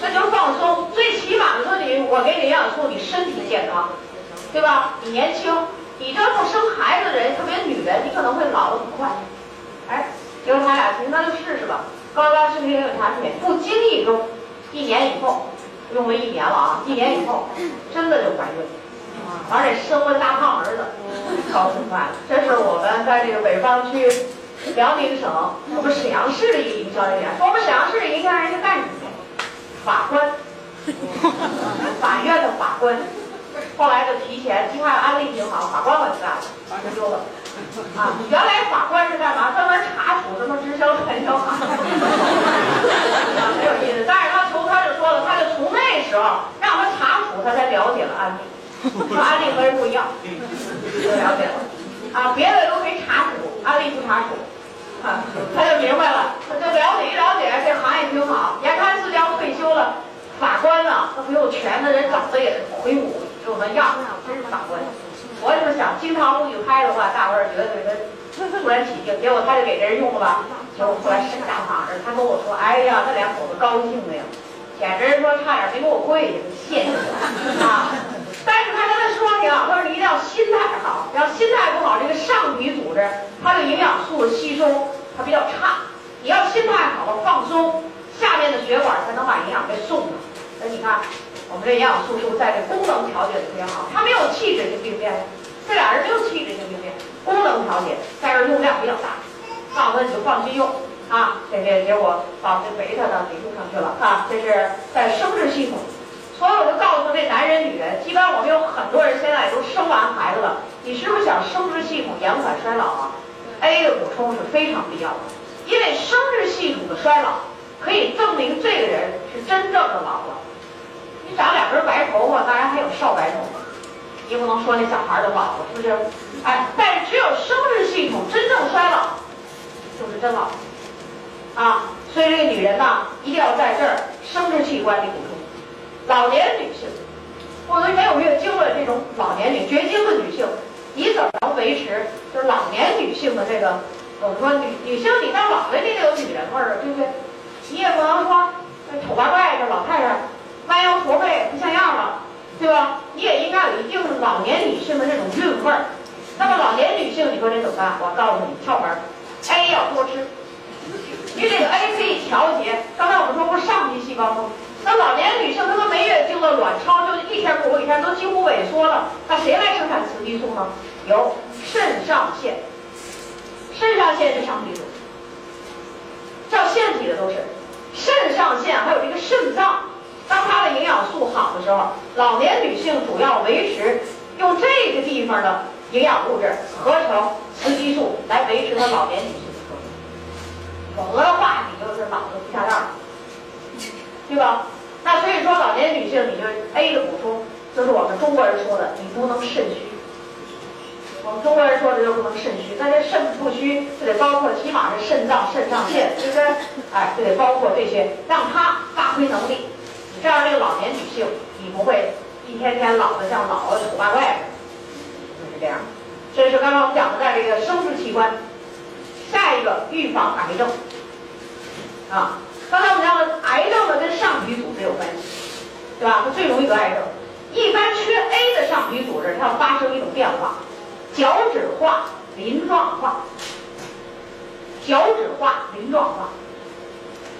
那就放松。最起码的说，你我给你营养素，你身体健康，对吧？你年轻，你这不生孩子的人，特别女人，你可能会老得很快。哎，结果他俩行，那就试试吧。高高兴兴的产品，不经意中，一年以后，用了一年了啊！一年以后，真的就怀孕了。而且生了大胖儿子，高兴坏了。这是我们在这个北方区辽宁省我们沈阳市的一个营销人员，说我们沈阳市的营销人员干什么？法官，法院的法官，后来就提前，一看安利挺好，法官我就干了，就丢了。啊，原来法官是干嘛？专门查处什么直销传销啊，很有意思。但是他从他就说了，他就从那时候让他查处，他才了解了安利，说安利和人不一样，就了解了。啊，别的都没查处，安利不查处。啊，他就明白了，他就了解一了解，这行业挺好。眼看自己要退休了，法官呢，他没有权的人长得也魁梧，就那样，真是法官。我就是想经常不去拍的话，大伙儿觉得他突然起劲，结果他就给这人用了吧。结果后来审大法儿，他跟我说：“哎呀，那两口子高兴的呀，简直说差点没给我跪下，谢谢啊！”但是他刚才说挺好，他说你一定要心态好，要心态不好，这个上皮组织它的营养素的吸收它比较差。你要心态好了，放松，下面的血管才能把营养给送上。那你看。我们这营养素是不是在这功能调节的特别好？它没有器质性病变，这俩人没有器质性病变，功能调节，但是用量比较大。告诉他你就放心用啊，这这结果把这贝塔呢给用上去了啊。这是在生殖系统，所以我就告诉这男人女人，基本上我们有很多人现在都生完孩子了，你是不是想生殖系统延缓衰老啊？A 的补充是非常必要的，因为生殖系统的衰老可以证明这个人是真正的老了。你长两根白头发，当然还有少白头发，你不能说那小孩儿都老了，是不是？哎，但是只有生殖系统真正衰老，就是真老啊。所以这个女人呢，一定要在这儿生殖器官里补充。老年女性，或者没有月经的这种老年女绝经的女性，你怎么能维持就是老年女性的这个？我们说女女性，你到老了你得有女人味儿，对不对？你也不能说那丑八怪的老太太。弯腰驼背不像样了，对吧？你也应该有一定老年女性的这种韵味儿。那么老年女性，你说这怎么办？我告诉你，窍门，A 要多吃。你这个 A 可以调节。刚才我们说不是上皮细胞吗？那老年女性她都没月经了，卵巢就一天不如一天，都几乎萎缩了。那谁来生产雌激素呢？由肾上腺。肾上腺是上皮组，叫腺体的都是。肾上腺还有这个肾脏。当它的营养素好的时候，老年女性主要维持用这个地方的营养物质合成雌激素来维持她老年女性的生理，否则的话你就是脑子不下蛋了，对吧？那所以说老年女性你就 A 的补充，就是我们中国人说的，你不能肾虚。我们中国人说的就不能肾虚，那这肾不虚就得包括起码是肾脏、肾上腺，对不对？哎，就得包括这些，让它发挥能力。这样，这个老年女性，你不会一天天老的像老的丑八怪，就是这样。这是刚刚我们讲的，在这个生殖器官。下一个，预防癌症。啊，刚才我们讲了癌症呢，跟上皮组织有关系，对吧？它最容易得癌症。一般缺 A 的上皮组织，它要发生一种变化，角质化、鳞状化。角质化、鳞状化。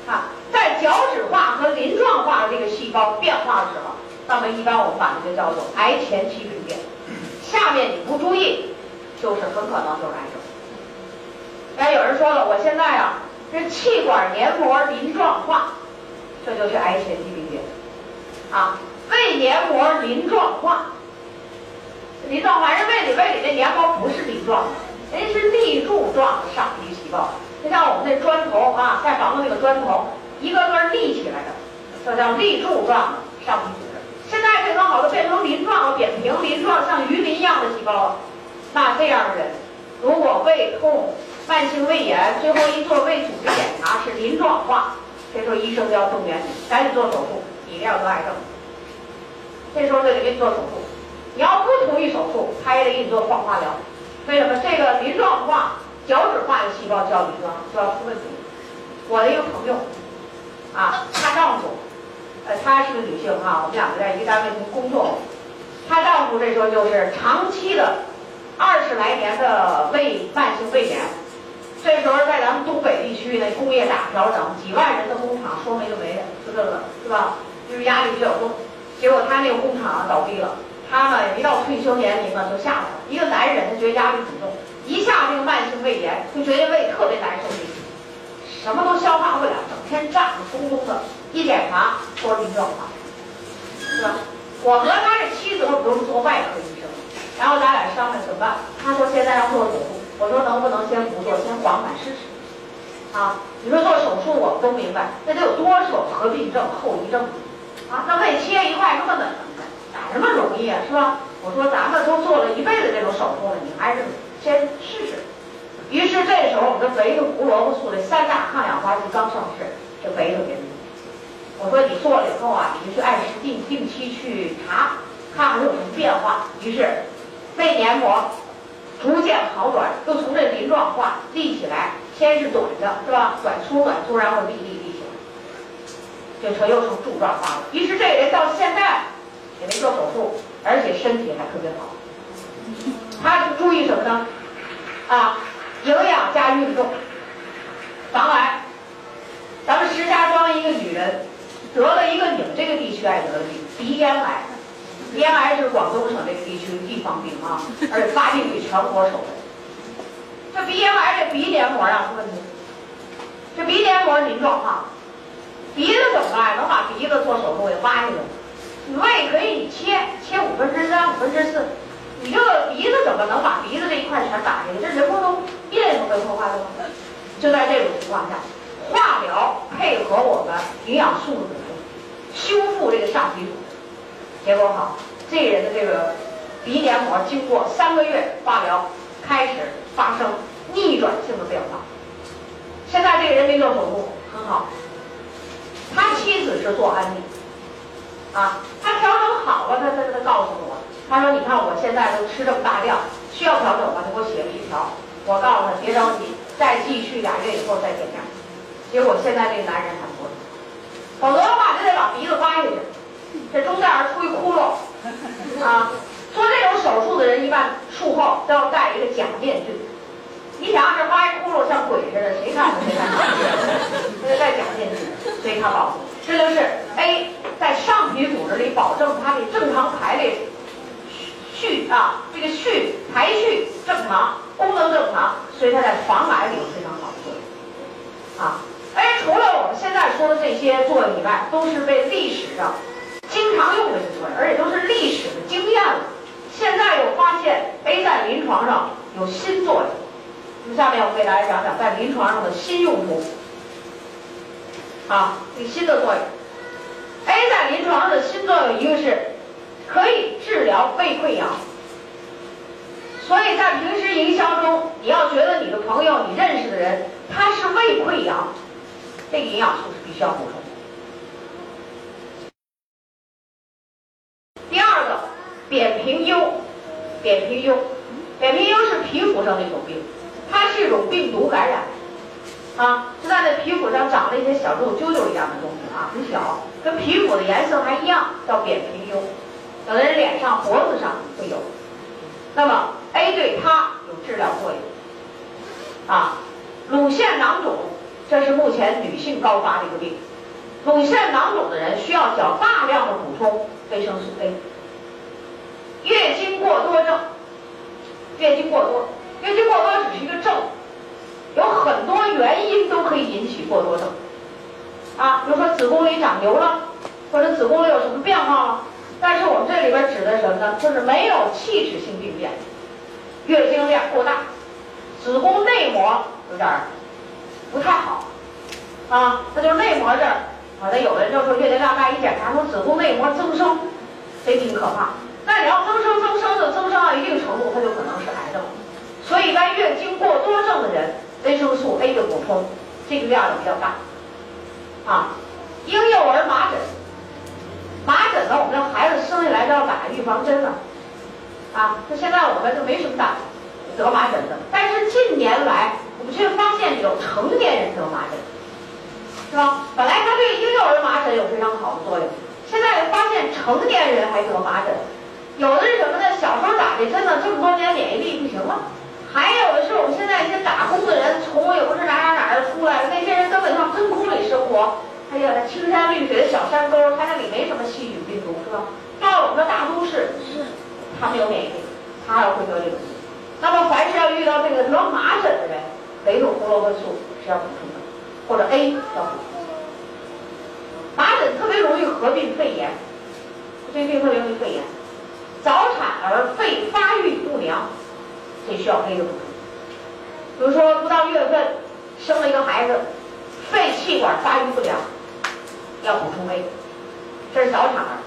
啊，在角质化和鳞状化的这个细胞变化的时候，那么一般我们把这个叫做癌前期病变。下面你不注意，就是很可能就是癌症。哎，有人说了，我现在啊，这气管黏膜鳞状化，这就是癌前期病变。啊，胃黏膜鳞状化，鳞状化，人胃里胃里那黏膜不是鳞状的，人是立柱状的上皮细胞。就像我们那砖头啊，盖房子那个砖头，一个个立起来的，这叫立柱状的上皮组织。现在这种好了变成鳞状了，扁平鳞状，像鱼鳞一样的细胞了。那这样的人，如果胃痛、慢性胃炎，最后一做胃组织检查是鳞状化，这时候医生就要动员你，赶紧做手术，你一定要得癌症。这时候就得给你做手术。你要不同意手术，他也得给你做放化疗。为什么？这个鳞状化。角质化的细胞叫鳞状，就要出问题。我的一个朋友，啊，她丈夫，呃，她是个女性啊，我们两个在一个单位工作。她丈夫这时候就是长期的二十来年的胃慢性胃炎，这时候在咱们东北地区呢工业大调整，几万人的工厂说没就没了，就这个是吧？就是压力比较重，结果他那个工厂倒闭了，他呢一到退休年龄呢就下来了。一个男人他觉得压力很重。一下这个慢性胃炎，就觉得胃特别难受，什么都消化不了，整天胀得通通的。一检查，说是鳞状化，是吧？我和他这妻子，我都是做外科医生。然后咱俩商量怎么办？他说现在要做手术，我说能不能先不做，先缓缓试试。啊，你说做手术我们都明白，那得有多少合并症、后遗症啊？那胃切一块，那么哪哪那么容易啊？是吧？我说咱们都做了一辈子这种手术了，你还是先试试。于是这时候，我们这维特胡萝卜素这三大抗氧化剂刚上市，这维特给你。我说你做了以后啊，你就去按时定定期去查，看看有什么变化。于是肺黏膜逐渐好转，又从这鳞状化立起来，先是短的，是吧？短粗短粗，然后立立立起来，这成又成柱状化了。于是这人到现在也没做手术，而且身体还特别好。他注意什么呢？啊，营养加运动，防癌。咱们石家庄一个女人。得了一个你们这个地区爱得的病，鼻咽癌。鼻咽癌是广东省这个地区地方病啊，而且发病率全国首位。这鼻咽癌这鼻黏膜啊出问题，这鼻黏膜鳞状化，鼻子怎么办？能把鼻子做手术给挖下来？你胃可以切切五分之三、五分之四，你这个鼻子怎么能把鼻子这一块全打下来？这人不都咽都被破坏了吗？就在这种情况下。化疗配合我们营养素的补充，修复这个上皮组织，结果好，这人的这个鼻黏膜经过三个月化疗，开始发生逆转性的变化。现在这个人没做手术，很好。他妻子是做安利，啊，他调整好了，他他他告诉我，他说你看我现在都吃这么大量，需要调整吗？他给我写了一条，我告诉他别着急，再继续俩月以后再减量。结果现在这个男人还不错，否则的话就得把鼻子挖下去，这中间儿出一窟窿，啊，做这种手术的人一般术后都要戴一个假面具。你想要这挖一窟窿像鬼似的，谁看谁看他得戴假面具，所以他告诉我，这就是 A 在上皮组织里保证它的正常排列序啊，这个序排序正常，功能正常，所以它在防癌里有非常好的作用，啊。哎，除了我们现在说的这些作用以外，都是被历史上经常用的作用，而且都是历史的经验了。现在又发现 A 在临床上有新作用。那么下面我给大家讲讲在临床上的新用途。啊，这新的作用，A 在临床上的新作用，一个是可以治疗胃溃疡。所以在平时营销中，你要觉得你的朋友、你认识的人他是胃溃疡。这个营养素是必须要补充。第二个，扁平疣，扁平疣，扁平疣是皮肤上的一种病，它是一种病毒感染，啊，是在那皮肤上长了一些小肉揪揪一样的东西啊，很小，跟皮肤的颜色还一样，叫扁平疣。有的人脸上、脖子上会有，那么 A 对它有治疗作用，啊，乳腺囊肿。这是目前女性高发的一个病，乳腺囊肿的人需要较大量的补充维生素 A。月经过多症，月经过多，月经过多只是一个症，有很多原因都可以引起过多症。啊，比如说子宫里长瘤了，或者子宫里有什么变化了。但是我们这里边指的什么呢？就是没有器质性病变，月经量过大，子宫内膜有点。不太好，啊，那就是内膜这儿，啊，那有的人就说月经量大一检查说子宫内膜增生，这挺可怕。那你要增生增生的增生到一定程度，它就可能是癌症。所以，在月经过多症的人，维生素 A 的补充，这个量也比较大。啊，婴幼儿麻疹，麻疹呢，我们这孩子生下来都要打预防针了，啊，那现在我们就没什么打得麻疹的，但是近年来。我们却发现有成年人得麻疹，是吧？本来它对婴幼儿麻疹有非常好的作用，现在发现成年人还得麻疹。有的是什么呢？小时候打的针呢，这么多年免疫力不行了；还有的是我们现在一些打工的人，从也不是哪哪哪儿出来的，那些人根本上真空里生活，哎呀，青山绿水的小山沟，他那里没什么细菌病毒，是吧？到了我们的大都市，是，他没有免疫力，他要会得这个病。那么凡是要遇到这个得麻疹的人，维特胡萝卜素是要补充的，或者 A 要补。麻疹特别容易合并肺炎，这病特别容易肺炎。早产儿肺发育不良，这需要 A 的补充。比如说不到月份生了一个孩子，肺气管发育不良，要补充 A，这是早产儿。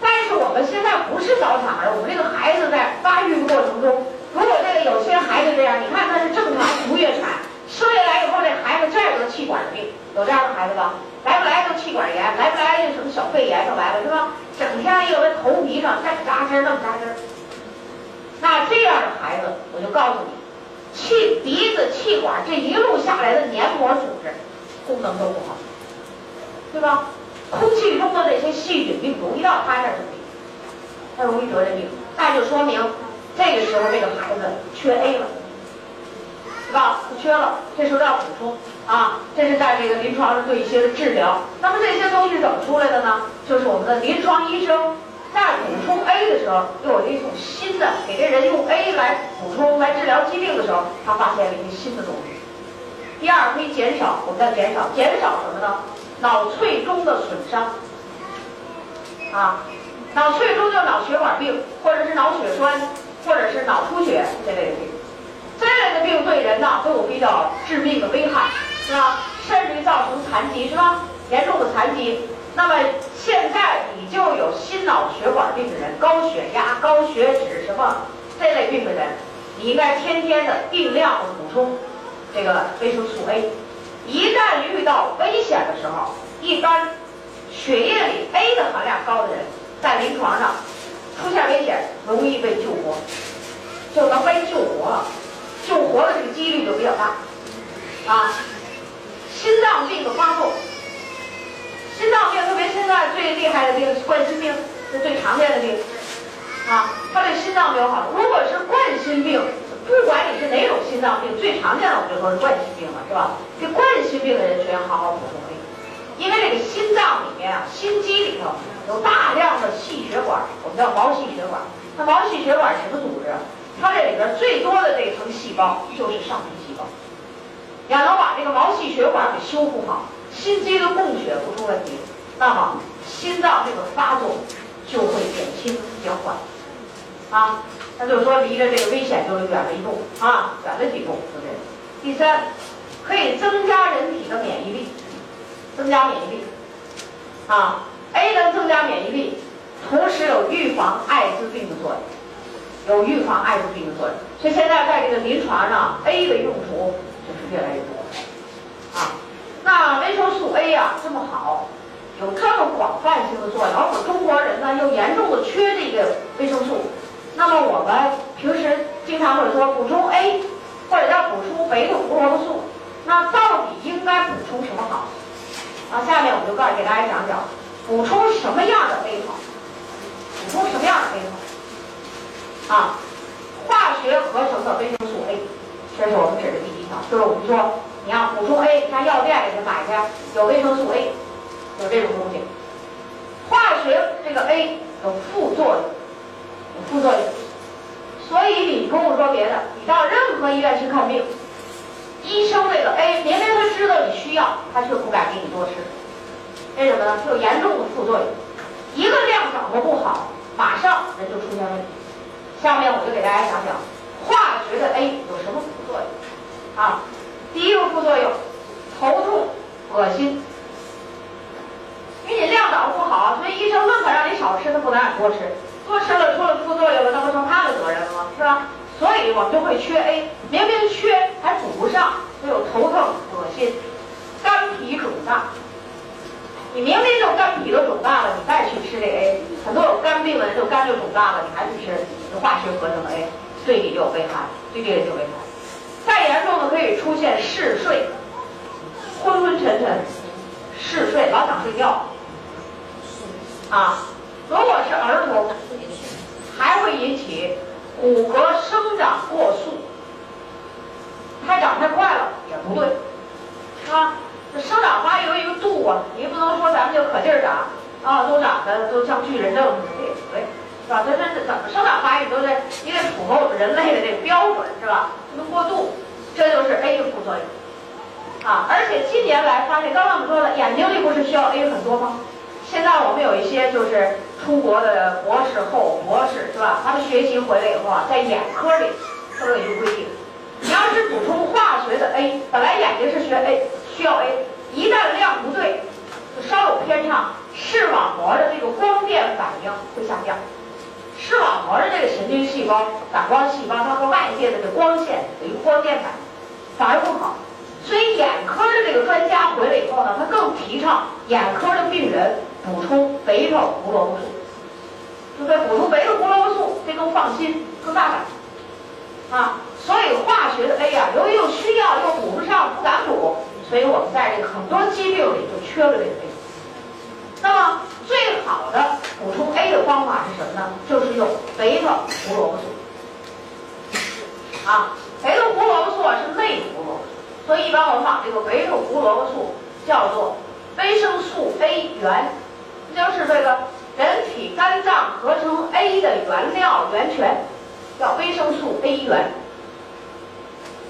但是我们现在不是早产儿，我们这个孩子在发育过程中，如果这个有些孩子这样，你看他是正常足月产，生下来以后这孩子再得气管病，有这样的孩子吧？来不来就气管炎，来不来就什么小肺炎就来了，是吧？整天又在头皮上这么扎针那么扎针那这样的孩子，我就告诉你，气鼻子气管这一路下来的黏膜组织功能都不好，对吧？空气中的那些细菌病毒一到他这儿就病，他容易得这病，那就说明这个时候这个孩子缺 A 了，是吧？不缺了，这时候要补充啊。这是在这个临床上对一些的治疗。那么这些东西怎么出来的呢？就是我们的临床医生在补充 A 的时候，又有一种新的，给这人用 A 来补充来治疗疾病的时候，他发现了一些新的东西。第二，可以减少，我们叫减少，减少什么呢？脑卒中的损伤，啊，脑卒中就脑血管病，或者是脑血栓，或者是脑出血这类的病，这类的病对人呢都有比较致命的危害，是吧？甚至于造成残疾，是吧？严重的残疾。那么现在你就有心脑血管病的人，高血压、高血脂什么这类病的人，你应该天天的定量的补充这个维生素 A。一旦遇到危险的时候，一般血液里 A 的含量高的人，在临床上出现危险，容易被救活，就能被救活了，救活的这个几率就比较大。啊，心脏病的发作，心脏病特别现在最厉害的病是冠心病，是最常见的病。啊，他这心脏没有好处。如果是冠心病。不管你是哪种心脏病，最常见的我们就说是冠心病了，是吧？这冠心病的人群要好好补充因为这个心脏里面啊，心肌里头有大量的细血管，我们叫毛细血管。那毛细血管什么组织？它这里边最多的这层细胞就是上皮细胞。要能把这个毛细血管给修复好，心肌的供血不出问题，那么心脏这个发作就会减轻减缓，啊。那就是说，离着这个危险就远了一步啊，远了几步，是不是？第三，可以增加人体的免疫力，增加免疫力啊。A 能增加免疫力，同时有预防艾滋病的作用，有预防艾滋病的作用。所以现在在这个临床上，A 的用途就是越来越多啊。那维生素 A 呀这么好，有这么广泛性的作用，而我们中国人呢又严重的缺这个维生素。那么我们平时经常会说补充 A，或者叫补充贝塔胡萝卜素，那到底应该补充什么好？啊，下面我就告诉给大家讲讲，补充什么样的 A 好，补充什么样的 A 好？啊，化学合成的维生素 A，这是我们指的第一条，就是我们说你要补充 A，上药店里头买去，有维生素 A，有这种东西。化学这个 A 有副作用。有副作用，所以你跟我说别的，你到任何医院去看病，医生这个 A，明明他知道你需要，他却不敢给你多吃，为什么呢？有严重的副作用，一个量掌握不好，马上人就出现问题。下面我就给大家讲讲化学的 A 有什么副作用啊？第一个副作用，头痛、恶心，因为你量掌握不好，所以医生宁可让你少吃，他不能让你多吃。多吃了出了副作用了，那不成他的责任了吗？是吧？所以我们就会缺 A，明明缺还补不上，就有头疼、恶心、肝脾肿大。你明明就肝脾都肿大了，你再去吃这 A，很多有肝病的人就肝就肿大了，你还去吃化学合成的 A，对你就有危害，对这个就有危害。再严重的可以出现嗜睡、昏昏沉沉、嗜睡，老想睡觉啊。如果是儿童，还会引起骨骼生长过速，太长太快了也不对，是吧？这生长发育有一个度啊，你不能说咱们就可劲儿长啊，都长得都像巨人这么这也不对，是吧？这这怎么生长发育都是你得符合我们人类的这个标准，是吧？不能过度，这就是 A 的副作用啊！而且近年来发现，刚才我们说了，眼睛里不是需要 A 很多吗？现在我们有一些就是出国的博士后博士，是吧？他们学习回来以后啊，在眼科里都有一个规定，你要是补充化学的 A，本来眼睛是学 A，需要 A，一旦量不对，就稍有偏差，视网膜的这个光电反应会下降。视网膜的这个神经细胞、感光细胞，它和外界的这光线有一个光电反应，反而不好。所以眼科的这个专家回来以后呢，他更提倡眼科的病人补充贝塔胡萝卜素，对不对？补充贝塔胡萝卜素，这更放心，更大胆啊。所以化学的 A 呀，由于又需要又补不上，不敢补，所以我们在这个很多疾病里就缺了这个。那么最好的补充 A 的方法是什么呢？就是用贝塔胡萝卜素啊。贝塔胡萝卜素啊是类胡萝卜素。所以一般我们把这个维生胡萝卜素叫做维生素 A 源，就是这个人体肝脏合成 A 的原料源泉，叫维生素 A 源。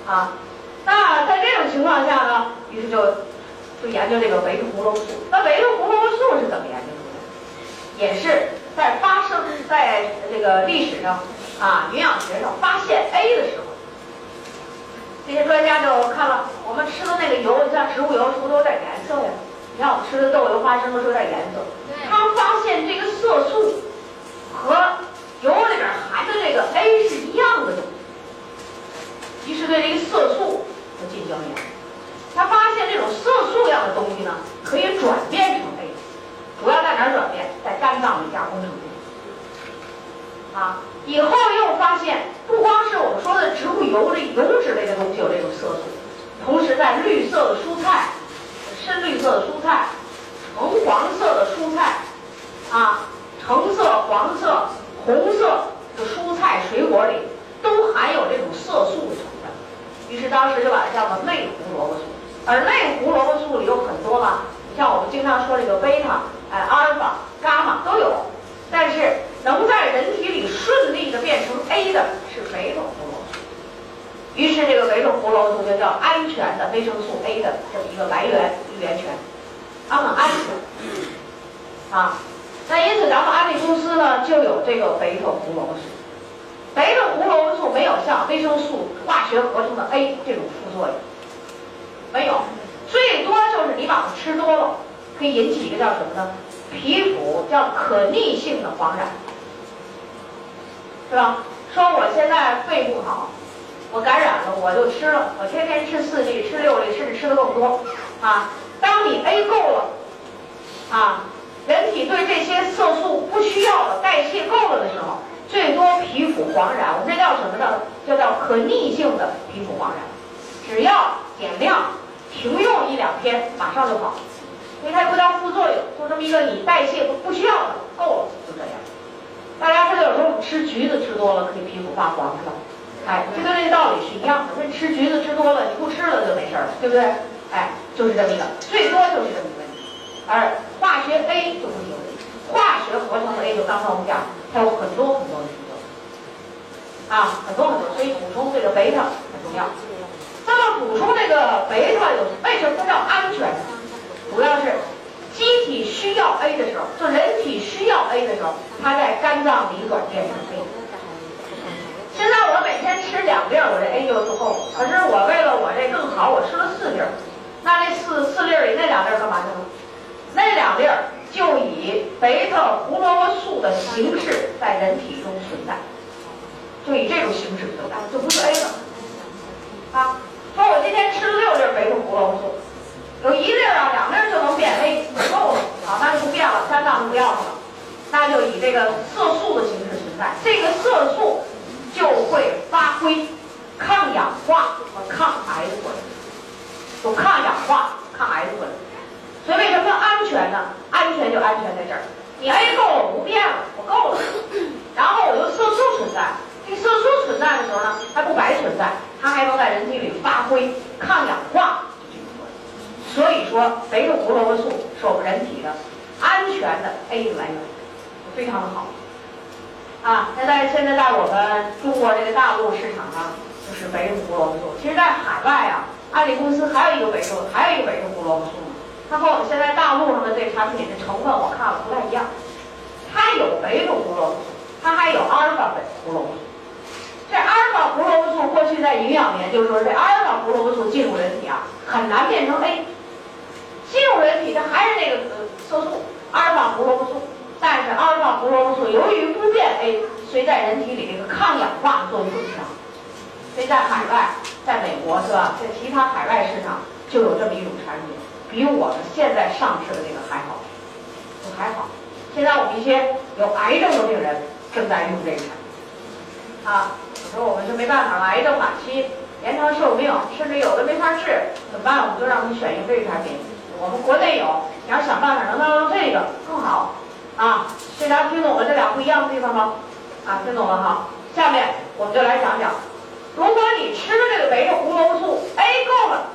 啊，那在这种情况下呢，于是就就研究这个维生胡萝卜素。那维生胡萝卜素是怎么研究出来的？也是在发生在这个历史上啊，营养学上发现 A 的时候。这些专家就看了我们吃的那个油，像植物油，是不是都有点颜色呀？你看我们吃的豆油、花生都是有点颜色。他们发现这个色素和油里边含的这个 A 是一样的东西，于是对这个色素就进行了研究。他发现这种色素样的东西呢，可以转变成 A，主要在哪儿转变？在肝脏里加工成。啊。以后又发现，不光是我们说的植物油这油脂类的东西有这种色素，同时在绿色的蔬菜、深绿色的蔬菜、橙黄色的蔬菜，啊，橙色、黄色、红色的蔬菜水果里都含有这种色素的成分。于是当时就把它叫做类。而类胡萝卜素里有很多嘛，像我们经常说这个贝塔、哎阿尔法、伽马都有，但是。能在人体里顺利的变成 A 的是维生胡萝卜素，于是这个维生胡萝卜素就叫安全的维生素 A 的这么一个来源一源泉，它很安全啊。那因此咱们安利公司呢就有这个维生胡萝卜素，维生胡萝卜素没有像维生素化学合成的 A 这种副作用，没有，最多就是你把它吃多了，可以引起一个叫什么呢？皮肤叫可逆性的黄疸。是吧？说我现在肺不好，我感染了，我就吃了，我天天吃四粒，吃六粒，甚至吃的更多，啊！当你 A 够了，啊，人体对这些色素不需要了，代谢够了的时候，最多皮肤黄染，我们这叫什么呢？就叫可逆性的皮肤黄染，只要减量，停用一两天，马上就好，因为它也不叫副作用，就这么一个你代谢不不需要的，够了，就这样。大家知道有时候我们吃橘子吃多了可以皮肤发黄是吧？哎，这跟这个道理是一样的。你吃橘子吃多了，你不吃了就没事了，对不对？哎，就是这么一个，最多就是这么一个问题。而化学 A 就不行，化学合成的 A 就刚才我们讲，它有很多很多的副作用啊，很多很多，所以补充这个贝塔很重要。那么补充这个贝塔有为什么叫安全？主要是。机体需要 A 的时候，就人体需要 A 的时候，它在肝脏里转变成 A。现在我每天吃两粒，我这 A 就足够了。可是我为了我这更好，我吃了四粒。那这四四粒里那两粒干嘛去了？那两粒就以贝塔胡萝卜素的形式在人体中存在，就以这种形式存在，就不是 A 了。啊，说我今天吃了六粒贝塔胡萝卜素。有一粒啊，两粒就能变 A，够了啊，那就不变了，肝脏就不要了，那就以这个色素的形式存在，这个色素就会发挥抗氧化和抗癌的作用，有抗氧化、抗癌的作用。所以为什么安全呢？安全就安全在这儿，你 A 够了，不变了，我够了，然后我又色素存在，这色素存在的时候呢，它不白存在，它还能在人体里发挥抗氧化。所以说，贝塔胡萝卜素是我们人体的安全的 A 来源，非常的好。啊，那在现在在我们中国这个大陆市场上，就是贝塔胡萝卜素。其实，在海外啊，安利公司还有一个贝塔，还有一个贝塔胡萝卜素呢。它和我们现在大陆上的这产品的成分我看了不太一样。它有贝塔胡萝卜素，它还有阿尔法法胡萝卜素。这阿尔法胡萝卜素过去在营养里面就说，这阿尔法胡萝卜素进入人体啊，很难变成 A。进入人体它还是那个色素阿尔法胡萝卜素，但是阿尔法胡萝卜素由于不变 A，所以在人体里这个抗氧化的作用更强。所以在海外，在美国是吧，在其他海外市场就有这么一种产品，比我们现在上市的这个还好，还好。现在我们一些有癌症的病人正在用这个产品。啊，说我们就没办法了，癌症晚期延长寿命，甚至有的没法治，怎么办？我们就让他们选用这个产品。我们国内有，你要想办法能到这个更好。啊，这大家听懂了这俩不一样的地方吗？啊，听懂了哈。下面我们就来讲讲，如果你吃的这个维生胡萝素 A 够了，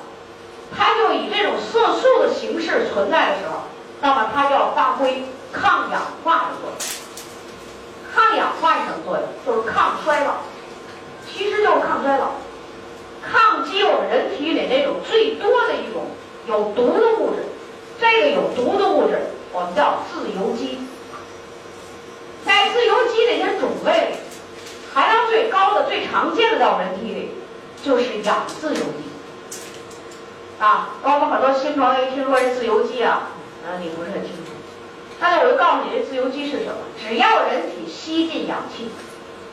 它就以这种色素的形式存在的时候，那么它就要发挥抗氧化的作用。抗氧化是什么作用？就是抗衰老，其实就是抗衰老，抗击我们人体里那种最多的一种有毒的物质。这个有毒的物质，我们叫自由基。在自由基这些种类里，含量最高的、最常见的在我们人体里，就是氧自由基。啊，我们很多新朋友一听说这自由基啊，呃，你不是很清楚。但是我就告诉你，这自由基是什么？只要人体吸进氧气，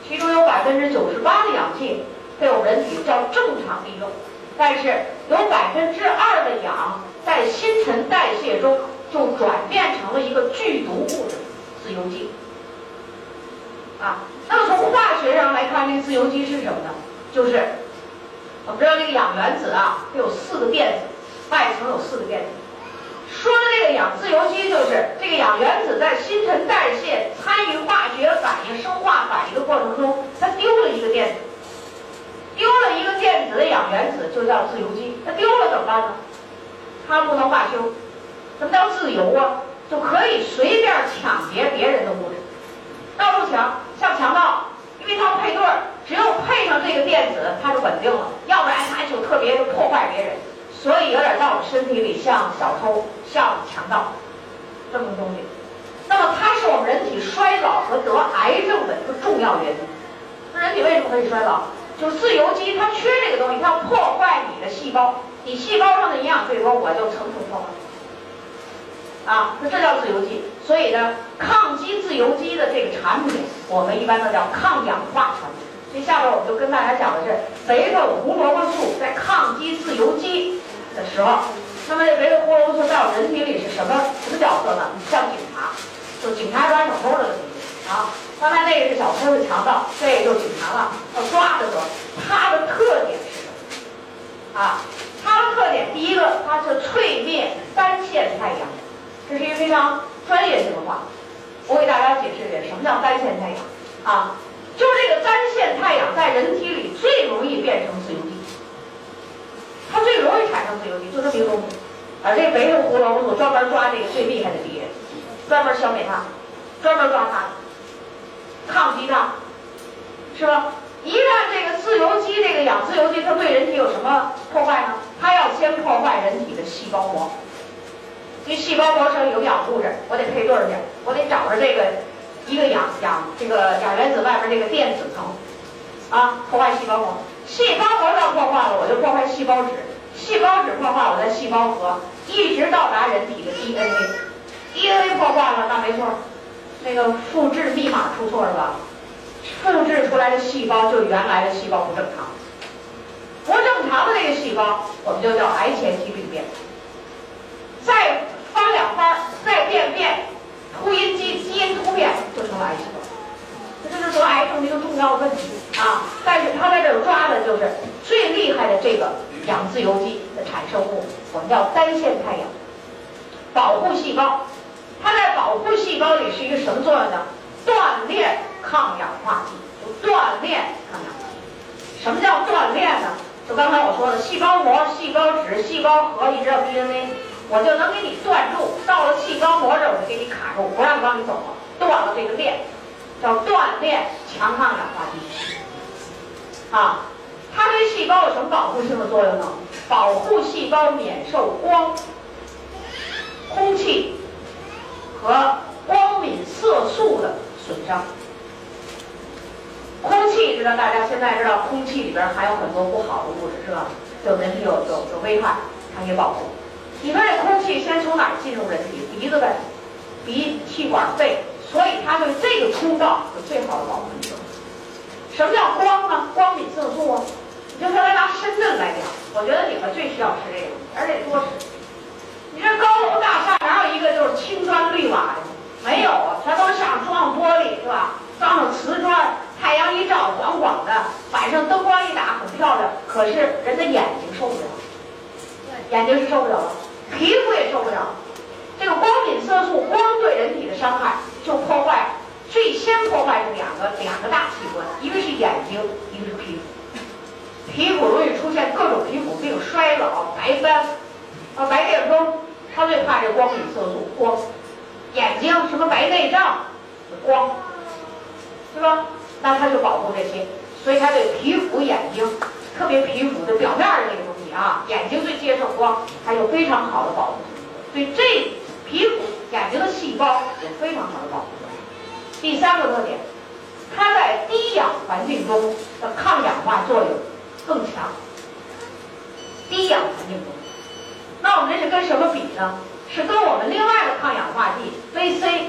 其中有百分之九十八的氧气被我们人体叫正常利用，但是有百分之二的氧在新陈代谢中就转变成了一个剧毒物质——自由基。啊，那么从化学上来看，这个自由基是什么呢？就是我们知道这个氧原子啊，它有四个电子，外层有四个电子。说的这个氧自由基，就是这个氧原子在新陈代谢、参与化学反应、生化反应的过程中，它丢了一个电子，丢了一个电子的氧原子就叫自由基。它丢了怎么办呢？它不能化修。什么叫自由啊？就可以随便抢劫别人的物质，到处抢，像强盗，因为它配对儿，只有配上这个电子，它就稳定了，要不然它就特别的破坏别人。所以有点到我们身体里像小偷。像强盗这么个东西，那么它是我们人体衰老和得癌症的一个重要原因。那人体为什么可以衰老？就是自由基它缺这个东西，它要破坏你的细胞，你细胞上的营养最多，我就层层破坏。啊，那这叫自由基。所以呢，抗击自由基的这个产品，我们一般都叫抗氧化产品。所以下边我们就跟大家讲的是，维特胡萝卜素在抗击自由基的时候。那么这维特胡萝卜素在我们人体里是什么什么角色呢？像警察，就警察抓小偷的东西啊。刚才那个是小偷是强盗，这个就警察了。要抓的时候，它的特点是什么？啊，它的特点第一个，它是淬灭单线太阳，这是一个非常专业性的话。我给大家解释一下什么叫单线太阳啊？就是这个单线太阳在人体里最容易变成自由基。它最容易产生自由基，就这么一个东西，而这维生胡萝卜素专门抓这个最厉害的敌人，专门消灭它，专门抓它，抗击它，是吧？一旦这个自由基，这个氧自由基，它对人体有什么破坏呢？它要先破坏人体的细胞膜，因为细胞膜上有氧物质，我得配对去，我得找着这个一个氧氧这个氧原子外边这个电子层，啊，破坏细胞膜。细胞核要破坏了，我就破坏细胞质；细胞质破坏，我的细胞核，一直到达人体的 DNA。DNA 破坏了，那没错，那个复制密码出错了吧？复制出来的细胞就原来的细胞不正常，不正常的这个细胞，我们就叫癌前期病变。再翻两番，再变变，突因基基因突变，就成了癌细胞。这就是得癌症的一个重要问题。啊！但是他在这儿抓的就是最厉害的这个氧自由基的产生物，我们叫单线太氧，保护细胞。它在保护细胞里是一个什么作用呢？锻炼抗氧化剂，就锻炼抗氧化剂。什么叫锻炼呢？就刚才我说的，细胞膜、细胞质、细胞核一直到 DNA，我就能给你断住。到了细胞膜这儿，我就给你卡住，不让往里走了，断了这个链，叫锻炼强抗氧化剂。啊，它对细胞有什么保护性的作用呢？保护细胞免受光、空气和光敏色素的损伤。空气，知道，大家现在知道空气里边含有很多不好的物质，是吧？对人体有有有危害，它也保护。你说这空气先从哪儿进入人体？鼻子呗，鼻、气管、肺，所以它对这个通道有最好的保护。什么叫光呢？光敏色素啊！你就说来拿深圳来讲，我觉得你们最需要吃这个，而且多吃。你这高楼大厦哪有一个就是青砖绿瓦的？没有啊，全都上装玻璃是吧？装上瓷砖，太阳一照黄黄的，晚上灯光一打很漂亮。可是人的眼睛受不了，眼睛是受不了的，皮肤也受不了。这个光敏色素光对人体的伤害就破坏，最先破坏是两个两个大器官，一个是眼睛，一个是皮肤。皮肤容易出现各种皮肤病、衰老、白斑，啊，白癜风，他最怕这光敏色素光。眼睛什么白内障，光，是吧？那它就保护这些，所以它对皮肤、眼睛，特别皮肤的表面的这个东西啊，眼睛最接受光，还有非常好的保护对这皮肤、眼睛的细胞有非常好的保护作用。第三个特点，它在低氧环境中的抗氧化作用更强。低氧环境中，那我们这是跟什么比呢？是跟我们另外的抗氧化剂 VC、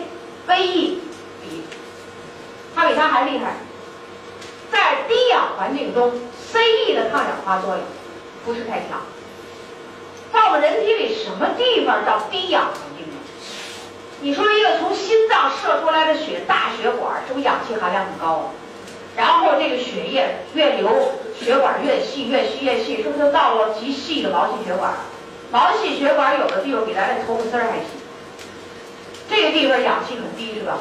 VE 比，它比它还厉害。在低氧环境中，CE 的抗氧化作用不是太强。在我们人体里，什么地方叫低氧？你说一个从心脏射出来的血，大血管是不是氧气含量很高啊？然后这个血液越流，血管越细，越细越细，是不是就到了极细的毛细血管？毛细血管有的地方比咱这头发丝儿还细，这个地方氧气很低，是吧？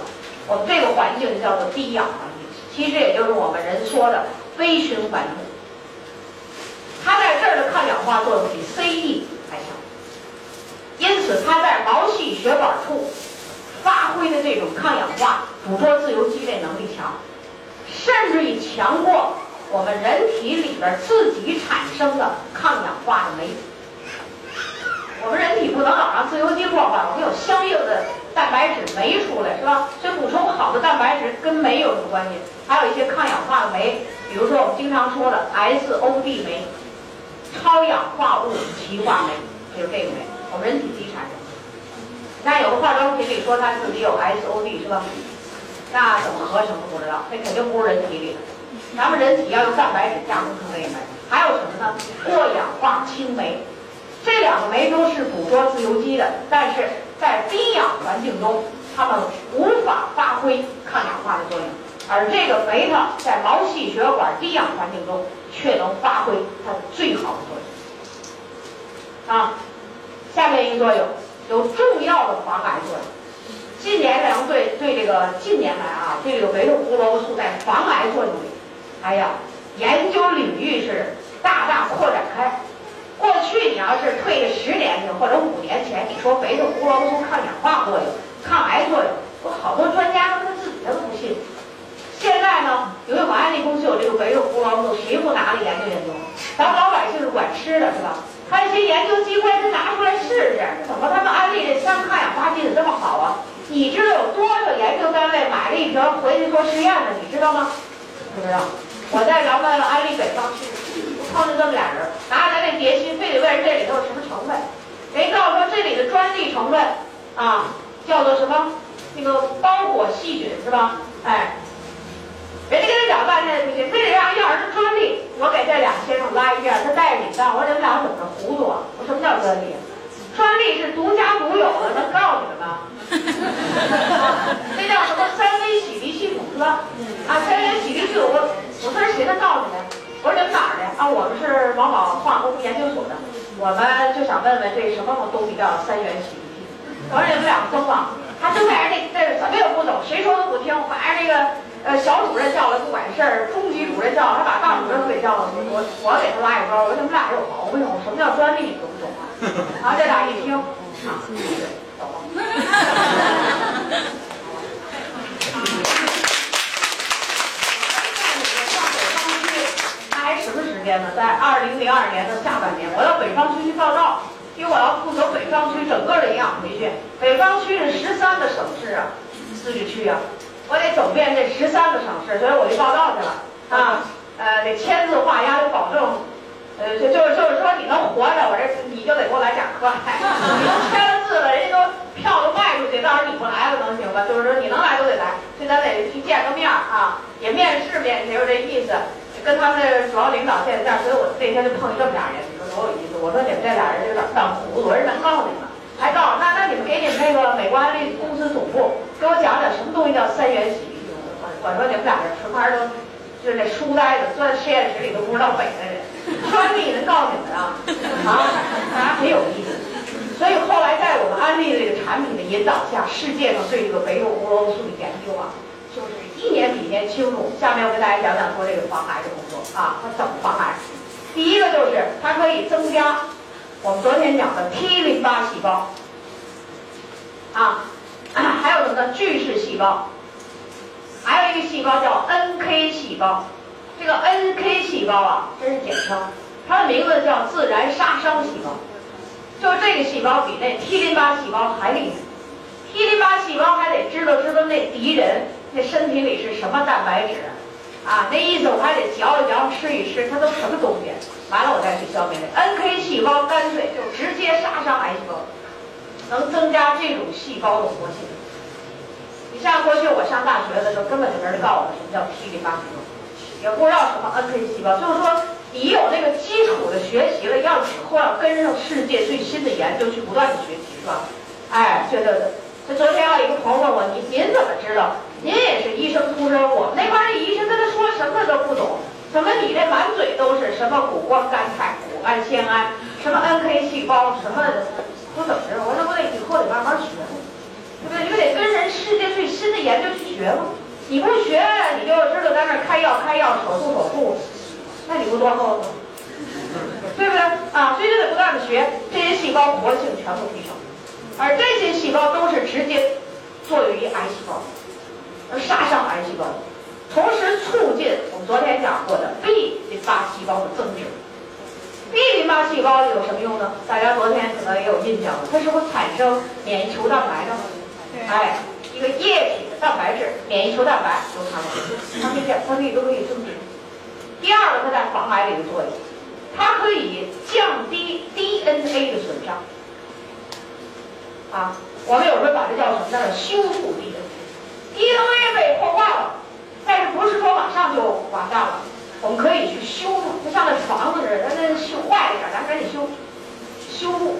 我们这个环境叫做低氧环境，其实也就是我们人说的微循环。它在这儿的抗氧化作用比 CE 还强，因此它在毛细血管处发挥的这种抗氧化、捕捉自由基这能力强，甚至于强过我们人体里边自己产生的抗氧化的酶。我们人体不能老让自由基破坏，我们有相应的蛋白质酶出来，是吧？所以补充好的蛋白质跟酶有什么关系？还有一些抗氧化的酶，比如说我们经常说的 SOD 酶，超氧化物歧化酶，就是这个酶，我们人体自己产生。那有个化妆品里说它自己有 SOD，是吧？那怎么合成的不知道，那肯定不是人体里的。咱们人体要用蛋白质加工成这个酶，还有什么呢？过氧化氢酶。这两个酶都是捕捉自由基的，但是在低氧环境中，它们无法发挥抗氧化的作用，而这个酶呢，在毛细血管低氧环境中却能发挥它最好的作用。啊，下面一个作用有重要的防癌作用。近年来对对这个近年来啊，对这个维生胡萝卜素在防癌作用里，哎呀，研究领域是大大扩展开。过去你要是退个十年去或者五年前，你说肥的胡萝卜素抗氧化作用、抗癌作用，我好多专家他们自己他都不信。现在呢，由于我们安利公司有这个肥的胡萝卜素，谁不拿来研究研究？咱老百姓是管吃的，是吧？他一些研究机关，他拿出来试试，怎么他们安利这三抗氧化剂的这么好啊？你知道有多少研究单位买了一瓶回去做实验的？你知道吗？不知道。我在咱们安利北方区。碰见这么俩人，拿着咱那碟芯，非得问这里头有什么成分。人告诉说这里的专利成分啊，叫做什么？那个包裹细菌是吧？哎，人家跟他讲半天不行，非得让要人专利。我给这俩先生拉一遍，他带着你干。我说你们俩怎么着糊涂啊？我什么叫专利？专利是独家独有的，能告诉你们吗？那叫什么三维洗涤系统是吧？啊，三维洗涤系统，我我说谁能告诉你们？我说你们哪儿的啊？我们是王宝化工研究所的，我们就想问问这什么东西叫三元洗涤剂。我说你们俩疯了，他就在这这怎么也不懂，谁说都不听。反正这个呃小主任叫来不管事儿，中级主任叫他把大主任都给叫了。我我给他拉一包，我说你们俩有毛病，什么叫专利你懂不懂啊？然后这俩一听，啊，走了。什么时间呢？在二零零二年的下半年，我到北方区去报道，因为我要负责北方区整个的营养培训。北方区是十三个省市啊，自治区啊，我得走遍这十三个省市，所以我就报道去了。啊，呃，得签字画押，得保证，呃，就就是就是说你能活着，我这你就得给我来讲课。你 都 签了字了，人家都票都卖出去，到时候你不来了能行吗？就是说你能来都得来，所以咱得去见个面啊，也面试面试，就这意思。跟他们的主要领导见面，所以我那天就碰见这么俩人，你说多有意思。我说你们这俩人有点犯糊涂，我说能告诉你们，还告诉那那你们给你们那个美国安利公司总部给我讲讲什么东西叫三元洗涤。我我说你们俩人纯牌都就是那书呆子，钻实验室里都不知道北的人，专利能告诉你们啊啊，大家很有意思。所以后来在我们安利这个产品的引导下，世界上对这个北斗胡萝卜素的研究啊。就是一年比一年清楚。下面我给大家讲讲说这个防癌的工作啊，它怎么防癌？第一个就是它可以增加我们昨天讲的 T 淋巴细胞啊，还有什么呢？巨噬细胞，还有一个细胞叫 NK 细胞。这个 NK 细胞啊，这是简称，它的名字叫自然杀伤细胞。就这个细胞比那 T 淋巴细胞还厉害。T 淋巴细胞还得知道知道那敌人。那身体里是什么蛋白质啊？那意思我还得嚼一嚼，吃一吃，它都什么东西？完了我再去消灭它。NK 细胞干脆就直接杀伤癌细胞，能增加这种细胞的活性。你像过去我上大学的时候，根本就没人告诉我什么叫 T 淋巴细胞，也不知道什么 NK 细胞。就是说，你有那个基础的学习了，要以后要跟上世界最新的研究去不断的学习，是吧？哎，对对对。这昨天有一个朋友问我，您您怎么知道？您也是医生出身，我那帮医生跟他说什么都不懂。怎么你这满嘴都是什么谷胱甘肽、谷氨酰胺，什么 NK 细胞，什么都怎么着？我说我得以后得慢慢学，对不对？你不得跟人世界最新的研究去学吗？你不学，你就知道在那开药开药，手术手术，那你不多后吗？对不对？啊，所以就得不断的学，这些细胞活性全部提升，而这些细胞都是直接作用于癌细胞。而杀伤癌细胞，同时促进我们昨天讲过的 B 淋巴细胞的增殖。B 淋巴细胞有什么用呢？大家昨天可能也有印象了，它是不是产生免疫球蛋白的？哎，一个液体的蛋白质，免疫球蛋白由它来，它可以它可以都可以增殖。第二个，它在防癌的一个作用，它可以降低 DNA 的损伤。啊，我们有时候把这叫什么呢？修复 DNA。DNA 被破坏了，但是不是说马上就完蛋了？我们可以去修它，就像那房子似的，那修坏了一点，咱赶紧修，修复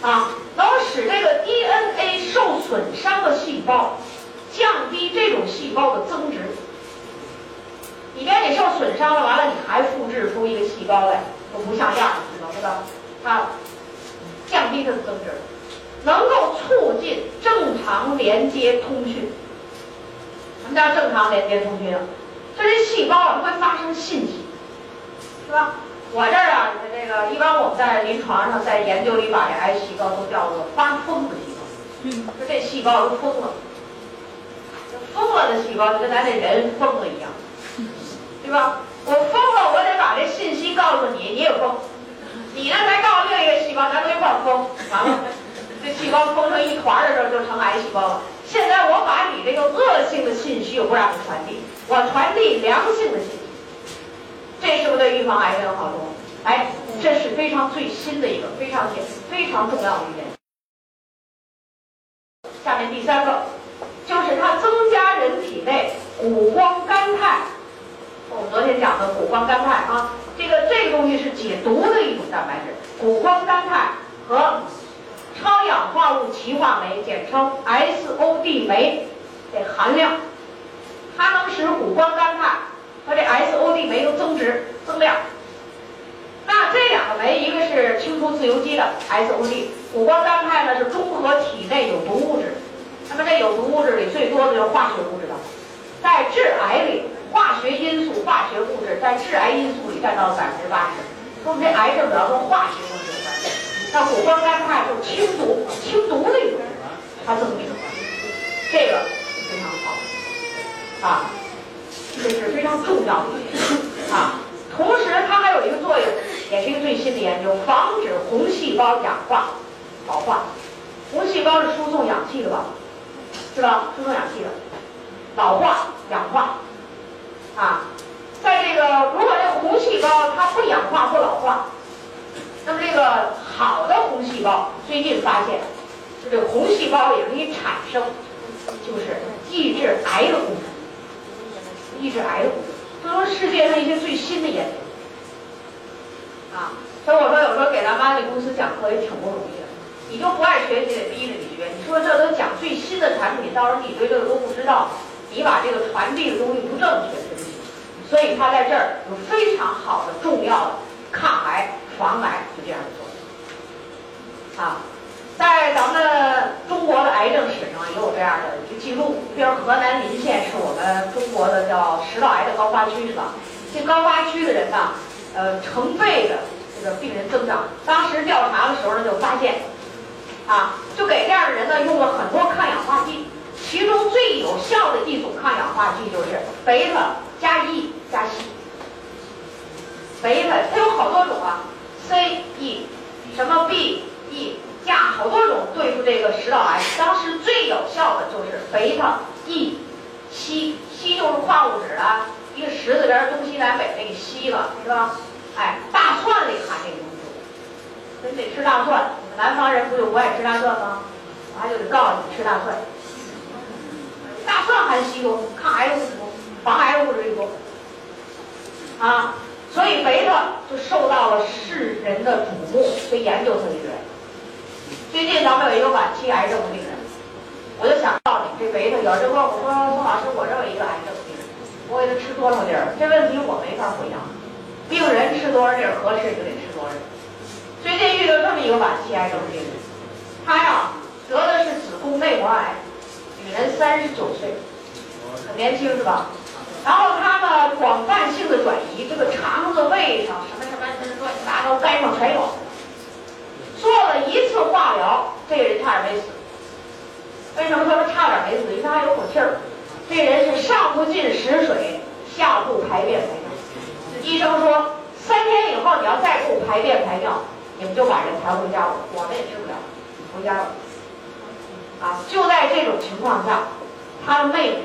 啊，能使这个 DNA 受损伤的细胞降低这种细胞的增殖。你别你受损伤了，完了你还复制出一个细胞来，都不像样了，知道吧？它降低它的增殖，能够促进正常连接通讯。什么叫正常连接通讯？就这细胞啊，它会发生信息，是吧？我这儿啊，这个一般我们在临床上在研究里把这癌细胞都叫做发疯的细胞，嗯就这细胞都疯了，疯了的细胞就跟咱这人疯了一样，对吧？我疯了，我得把这信息告诉你，你也疯，你呢再告诉另一个细胞，咱都一块疯，完了，这细胞疯成一团的时候就成癌细胞了。现在我把你这个恶性的信息我不让你传递，我传递良性的信息，这是不是对预防癌症有好处？哎，这是非常最新的一个非常简非常重要的一点。下面第三个，就是它增加人体内谷胱甘肽。我们昨天讲的谷胱甘肽啊，这个这个东西是解毒的一种蛋白质，谷胱甘肽和。超氧化物歧化酶，简称 SOD 酶，这含量，它能使谷胱甘肽和这 SOD 酶都增殖增量。那这两个酶，一个是清除自由基的 SOD，谷胱甘肽呢是中和体内有毒物质。那么这有毒物质里最多的就是化学物质了，在致癌里，化学因素、化学物质在致癌因素里占到了百分之八十。说我们这癌症主要跟化学物质。那谷胱甘肽就是清毒、清毒的一种，它增殖，这个非常好，啊，这是非常重要的一点啊。同时，它还有一个作用，也是一个最新的研究，防止红细胞氧化、老化。红细胞是输送氧气的吧？是吧？输送氧气的，老化、氧化，啊，在这个如果这红细胞它不氧化不老化。那么这个好的红细胞，最近发现，就这个红细胞也可以产生，就是抑制癌的功能，抑制癌的功能。这都是世界上一些最新的研究。啊，所以我说有时候给咱们安利公司讲课也挺不容易的。你就不爱学，习得逼着你学。你说这都讲最新的产品，到时候你对这个都不知道，你把这个传递的东西不正确，对不起。所以它在这儿有非常好的、重要的抗癌。防癌就这样做啊，在咱们中国的癌症史上也有这样的一个记录。比如河南临县是我们中国的叫食道癌的高发区，是吧？这高发区的人呢，呃，成倍的这个病人增长。当时调查的时候呢，就发现啊，就给这样的人呢用了很多抗氧化剂，其中最有效的一种抗氧化剂就是贝塔加 E 加 C。贝塔它有好多种啊。C E 什么 B E 加好多种对付这个食道癌，当时最有效的就是贝塔 E 硒，硒就是矿物质啊，一个十字边东西南北那个硒了，是吧？哎，大蒜里含这个东西，所以得吃大蒜。南方人不就不爱吃大蒜吗？我还就得告诉你吃大蒜，大蒜含硒多，抗癌物质多，防癌物质多，啊。所以贝塔就受到了世人的瞩目，所以研究它的人。最近咱们有一个晚期癌症的病人，我就想告诉你，这贝塔有这问我说：“宋老师，我这有一个癌症病人，我给他吃多少粒儿？”这问题我没法回答。病人吃多少粒儿合适就得吃多少粒儿。最近遇到这么一个晚期癌症病人，他呀得的是子宫内膜癌，女人三十九岁，很年轻是吧？然后他呢，广泛性的转移，这个肠子、胃上什么什么乱七八糟，肝上全有。做了一次化疗，这个人差点没死。为什么说他差点没死？因为他还有口气儿。这人是上不进食水，下不排便排尿。医生说，三天以后你要再不排便排尿，你们就把人抬回家了。我们也治不了，回家了。啊，就在这种情况下，他的妹妹。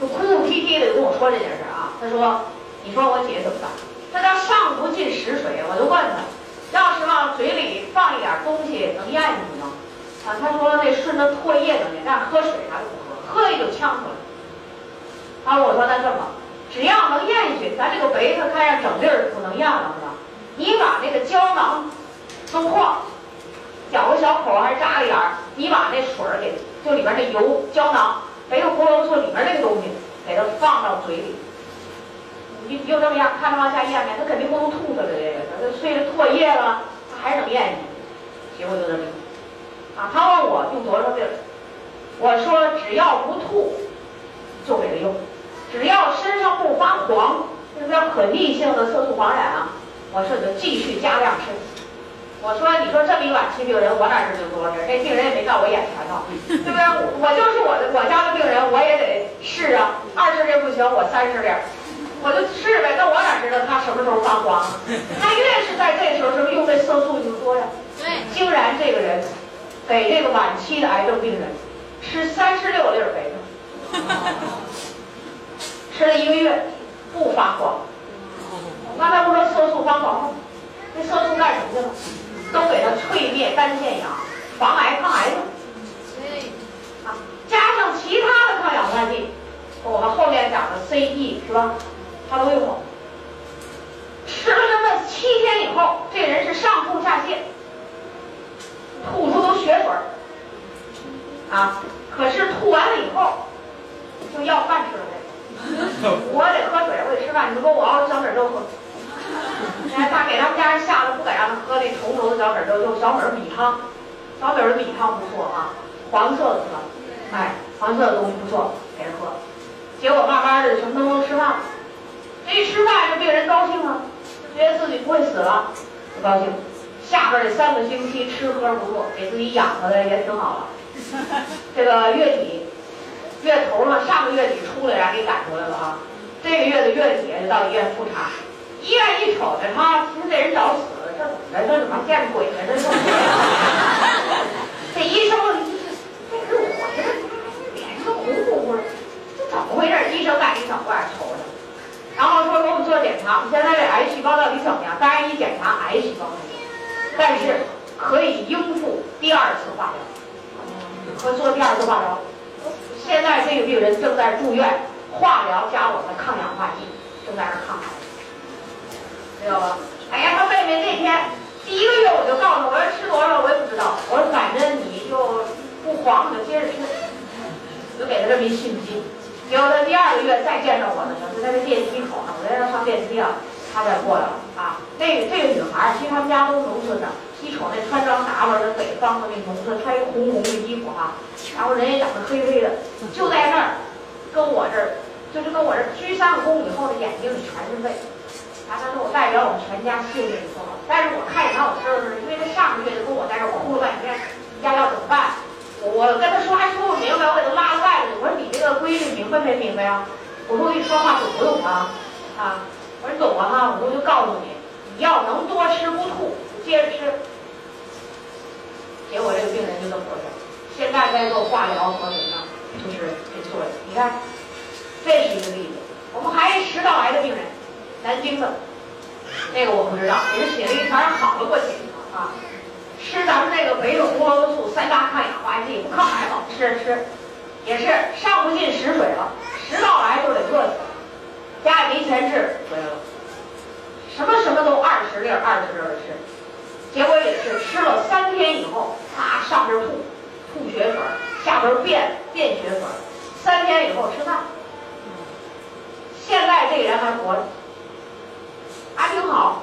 就哭哭啼啼的跟我说这件事啊，他说：“你说我姐怎么办？他叫上不进食水，我就问他，要是往嘴里放一点东西能咽进去吗？啊，他说那顺着唾液能咽，但是喝水啥都不喝，喝一就呛出来。啊，我说那这么，只要能咽下去，咱这个贝塔看样整粒儿不能咽了是吧？你把那个胶囊弄破，绞个小口还是扎个眼儿，你把那水儿给就里边那油胶囊。”没有胡萝卜里面那个东西，给它放到嘴里，你就这么样，看着往下咽呗？它肯定不能吐出来这个，它碎了唾液了，它还能咽下去。结果就这么，啊，他问我用多少粒儿，我说只要不吐，就给他用，只要身上不发黄，那叫可逆性的色素黄染啊，我说你就继续加量吃。我说，你说这么一晚期病人，我哪知道多少粒？这病人也没到我眼前呢，对不对？我就是我的我家的病人，我也得试啊。二十粒不行，我三十粒，我就试呗。那我哪知道他什么时候发黄？他越是在这时候，是不是用这色素就多呀？对。竟然这个人给这个晚期的癌症病人吃三十六粒贝塔，吃了一个月不发黄。刚才不说色素发黄吗？这色素干什么去了？都给它淬灭单腺氧，防癌抗癌的。对，啊，加上其他的抗氧化剂，我们后面讲的 C E 是吧？它都用过。吃了这么七天以后，这人是上吐下泻，吐出都血水儿。啊，可是吐完了以后，就要饭吃了呗。我得喝水，我得吃饭。你说我熬小米粥喝。哎，他给他们家人吓得不敢让他喝那稠稠的小米粥，用小米米汤。小米的米汤不错啊，黄色的是吧？哎，黄色的东西不错，给他喝。结果慢慢的什么都能吃饭。这一吃饭，这病人高兴了，觉得自己不会死了，不高兴。下边这三个星期吃喝不错，给自己养活的也挺好了。这个月底，月头了，上个月底出来，让给赶出来了啊。这个月的月底就到医院复查。医院一瞅着他，其实这人早死，这怎么着？这怎么见鬼了？这是。这医生，这这我这脸上红乎乎的，这怎么回事？医生赶紧找过来瞅瞅，然后说给我们做检查，你现在这癌细胞到底怎么样？当然一检查癌细胞，但是可以应付第二次化疗，和做第二次化疗。现在这个病人正在住院，化疗加我们的抗氧化剂，正在那抗癌，知道吧？哎呀，他妹妹那天第一个月我就告诉他，我说吃多少我也不知道，我说反正你就不慌，你就接着吃，就给他这么一信息。结果他第二个月再见着我的时候，就在这电梯口呢，我在那上电梯啊，他再过来了啊。那个这个女孩，其实他们家都是农村的，一瞅那穿装打扮的北方的那农村，穿一红红的衣服哈，然后人也长得黑黑的，就在那儿跟我这儿，就是跟我这儿鞠三个躬以后，的眼睛里全是泪。啊，他说我代表我们全家谢谢你说话，但是我看见他，我知道是因为他上个月就跟我在这哭了半天，家要怎么办？我跟他说还说不明白，我给他拉外头去。我说你这个规矩明白没明白啊？我说我跟你说话懂不懂啊？啊，我说你懂了哈。我说我就告诉你，你要能多吃不吐，接着吃。结果这个病人就这么活着，现在在做化疗和什么？就是给做的。你看，这是一个例子。我们还食道癌的病人，南京的，那个我不知道，给他写了一条好了过去啊。吃咱们这个维生胡萝卜素三大抗氧化剂，不抗癌吗？吃吃，也是上不进食水了，食道癌就得饿死，家里没钱治回来了，什么什么都二十粒二十粒的吃，结果也是吃了三天以后，啪上边吐，吐血水，下边便便血水，三天以后吃饭，现在这个人还活着，还挺好。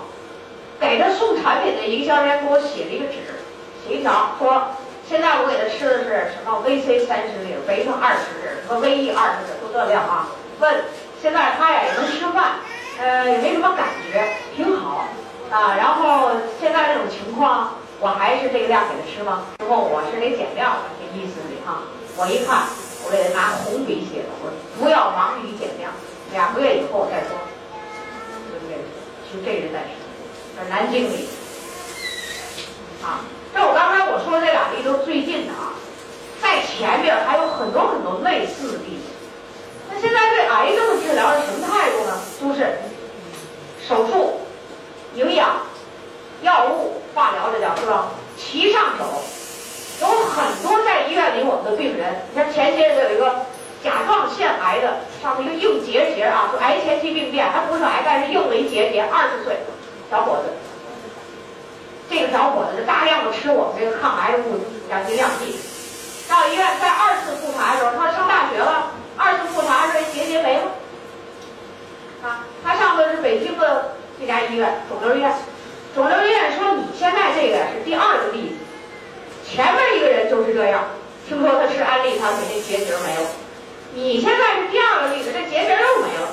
给他送产品的营销人员给我写了一个纸，写一条说，现在我给他吃的是什么 VC 三十粒，维生二十粒，和 VE 二十粒，就这量啊。问现在他呀也能吃饭，呃也没什么感觉，挺好啊。然后现在这种情况，我还是这个量给他吃吗？之后我是给减量的，这意思里哈。我一看，我给他拿红笔写的，我说不要忙于减量，两个月以后再说。就这人在吃。南京里，啊，这我刚才我说的这俩例都是最近的啊，在前面还有很多很多类似的例子。那现在对癌症的治疗是什么态度呢？就是手术、营养、药物、化疗，这叫是吧？齐上手。有很多在医院里我们的病人，你看前些日子有一个甲状腺癌的，上面一个硬结节啊，说癌前期病变，他不是癌，但是硬了一结节，二十岁。小伙子，这个小伙子就大量的吃我们这个抗癌的物质，氧基量剂。到医院在二次复查的时候，他上大学了，二次复查时候结节没了。啊，他上的是北京的这家医院，肿瘤医院。肿瘤医院说你现在这个是第二个例子，前面一个人就是这样，听说他吃安利产品，那结节没了。你现在是第二个例子，这结节又没了。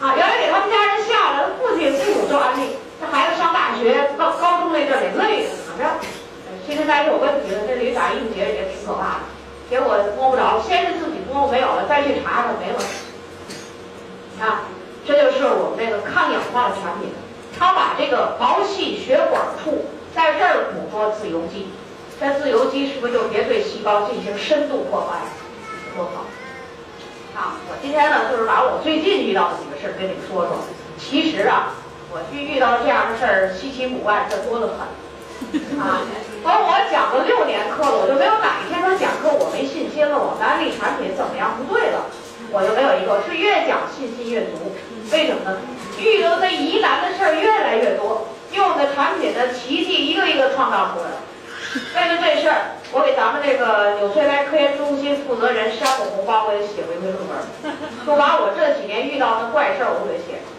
啊，原来给他们家人吓的，父亲父母做安利，这孩子上大学高高中那阵儿得累的，怎么着？其实咱有问题了，这里打硬结也挺可怕的。结果摸不着，先是自己摸没有了，再去查它没了。啊，这就是我们这个抗氧化的产品，它把这个毛细血管处在这儿捕捉自由基，这自由基是不是就别对细胞进行深度破坏？多好！啊，我今天呢，就是把我最近遇到的几个事儿跟你们说说。其实啊，我去遇到这样的事儿稀奇古怪，这多得很。啊，而我讲了六年课了，我就没有哪一天说讲课我没信心了，我们安利产品怎么样不对了，我就没有一个。是越讲信心越足，为什么呢？遇到的疑难的事儿越来越多，用的产品的奇迹一个一个创造出来。为了这事儿，我给咱们这个纽崔莱科研中心负责人山姆红包，我也写过一篇论文，就把我这几年遇到的怪事儿我都给写上，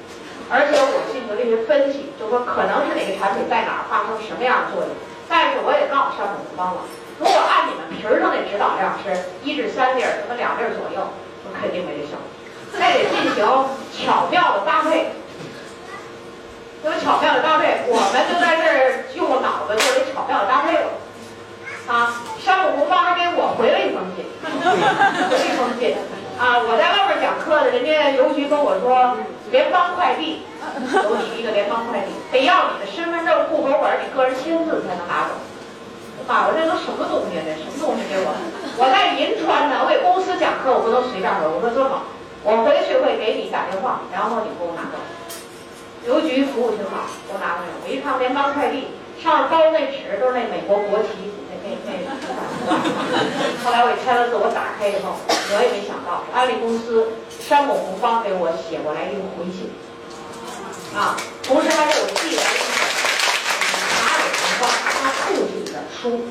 而且我进行了一些分析，就说可能是哪个产品在哪儿发生什么样的作用。但是我也告诉山姆红包了，如果按你们皮儿上的指导量是一至三粒儿，什么两粒儿左右，我肯定没这效，还得进行巧妙的搭配。有巧妙的搭配，我们就在这儿用脑子，就得巧妙的搭配了。啊，山姆红方还给我回了一封信，回 了一封信。啊，我在外面讲课的，人家邮局跟我说，联邦快递有你一个联邦快递，得要你的身份证、户口本、你个人签字才能拿走。妈，我这都什么东西？这什么东西给我？我在银川呢，我给公司讲课，我不能随便回。我说这么，我回去会给你打电话，然后你给我拿走。邮局服务挺好，我拿回来。我一看联邦快递上面包那纸都是那美国国旗。后来我一签了字，我打开以后，我也没想到安利公司山姆红方给我写过来一个回信，啊，同时还给我寄来了一本马里红方他父亲的书，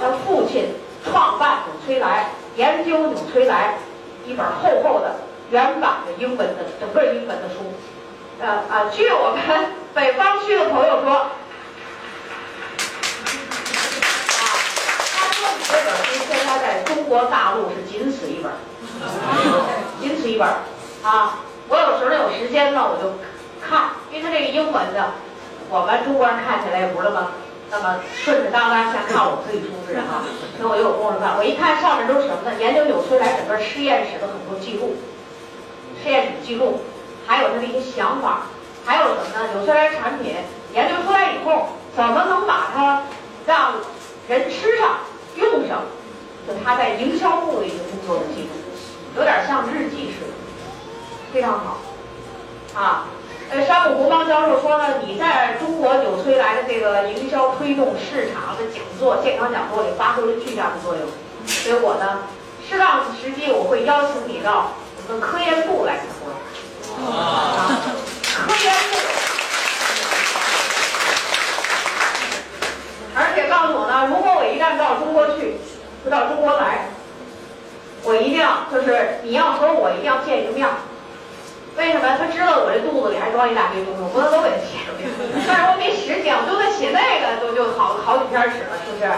他父亲创办纽崔莱，研究纽崔莱，一本厚厚的原版的英文的整个英文的书。呃啊，据我们北方区的朋友说，这本书现在在中国大陆是仅此一本，仅此一本啊。我有时候有时间呢，我就看，因为他这个英文的，我们中国人看起来也不是那么那么顺顺当当，像看我自己书似的哈。所以我就有功夫看，我一看上面都是什么呢？研究纽崔莱整个实验室的很多记录，实验室记录。还有他的一些想法，还有什么呢？纽崔莱产品研究出来以后，怎么能把它让人吃上、用上？就他在营销部的一个工作的记录，有点像日记似的，非常好。啊，呃，山姆胡邦教授说呢，你在中国纽崔莱的这个营销推动市场的讲座、健康讲座里发挥了巨大的作用，所以我呢，适当的时机我会邀请你到我们科研部来讲座。啊，科研部，而且告诉我呢，如果我一旦到中国去，就到中国来，我一定要就是你要和我一定要见一个面。为什么？他知道我这肚子里还装一大堆东西，我不能都给他写出去。但是我没时间，我就在写那个，都就好好几篇纸了，是不是？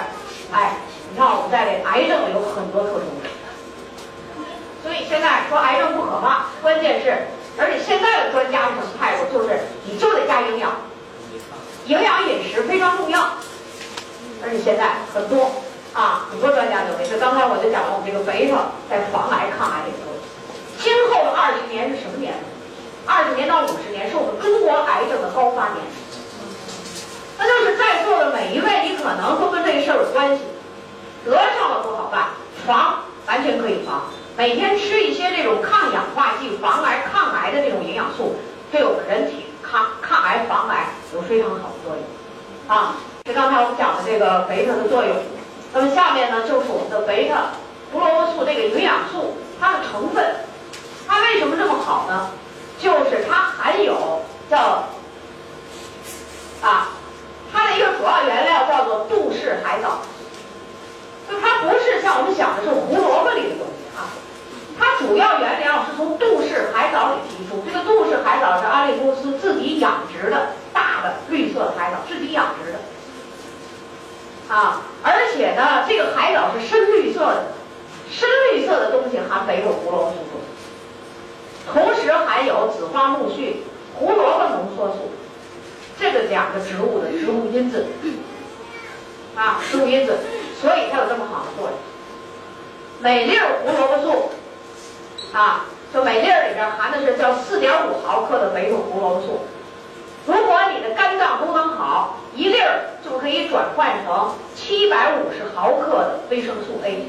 哎，你看我们在这癌症有很多特殊所以现在说癌症不可怕，关键是。而且现在的专家是什么态度？就是你就得加营养，营养饮食非常重要。而且现在很多啊，很多专家认为，就刚才我就讲了，我们这个贝塔在防癌抗癌这个作用。今后的二十年是什么年？二十年到五十年是我们中国癌症的高发年。那就是在座的每一位，你可能都跟这事儿有关系。得上了不好办，防完全可以防。每天吃一些这种抗氧化剂、防癌抗癌的这种营养素，对我们人体抗抗癌防癌有非常好的作用。啊，这刚才我们讲的这个贝塔的作用。那么下面呢，就是我们的贝塔胡萝卜素这个营养素，它的成分，它为什么这么好呢？就是它含有叫啊，它的一个主要原料叫做杜氏海藻，就它不是像我们想的是胡萝卜里的东西啊。它主要原料是从杜氏海藻里提出，这个杜氏海藻是安利公司自己养殖的大的绿色海藻，自己养殖的，啊，而且呢，这个海藻是深绿色的，深绿色的东西含贝塔胡萝卜素，同时含有紫花苜蓿、胡萝卜浓缩素，这个两个植物的植物因子，啊，植物因子，所以它有这么好的作用。每粒胡萝卜素。啊，就每粒里边含的是叫四点五毫克的维生胡萝卜素。如果你的肝脏功能好，一粒儿就可以转换成七百五十毫克的维生素 A，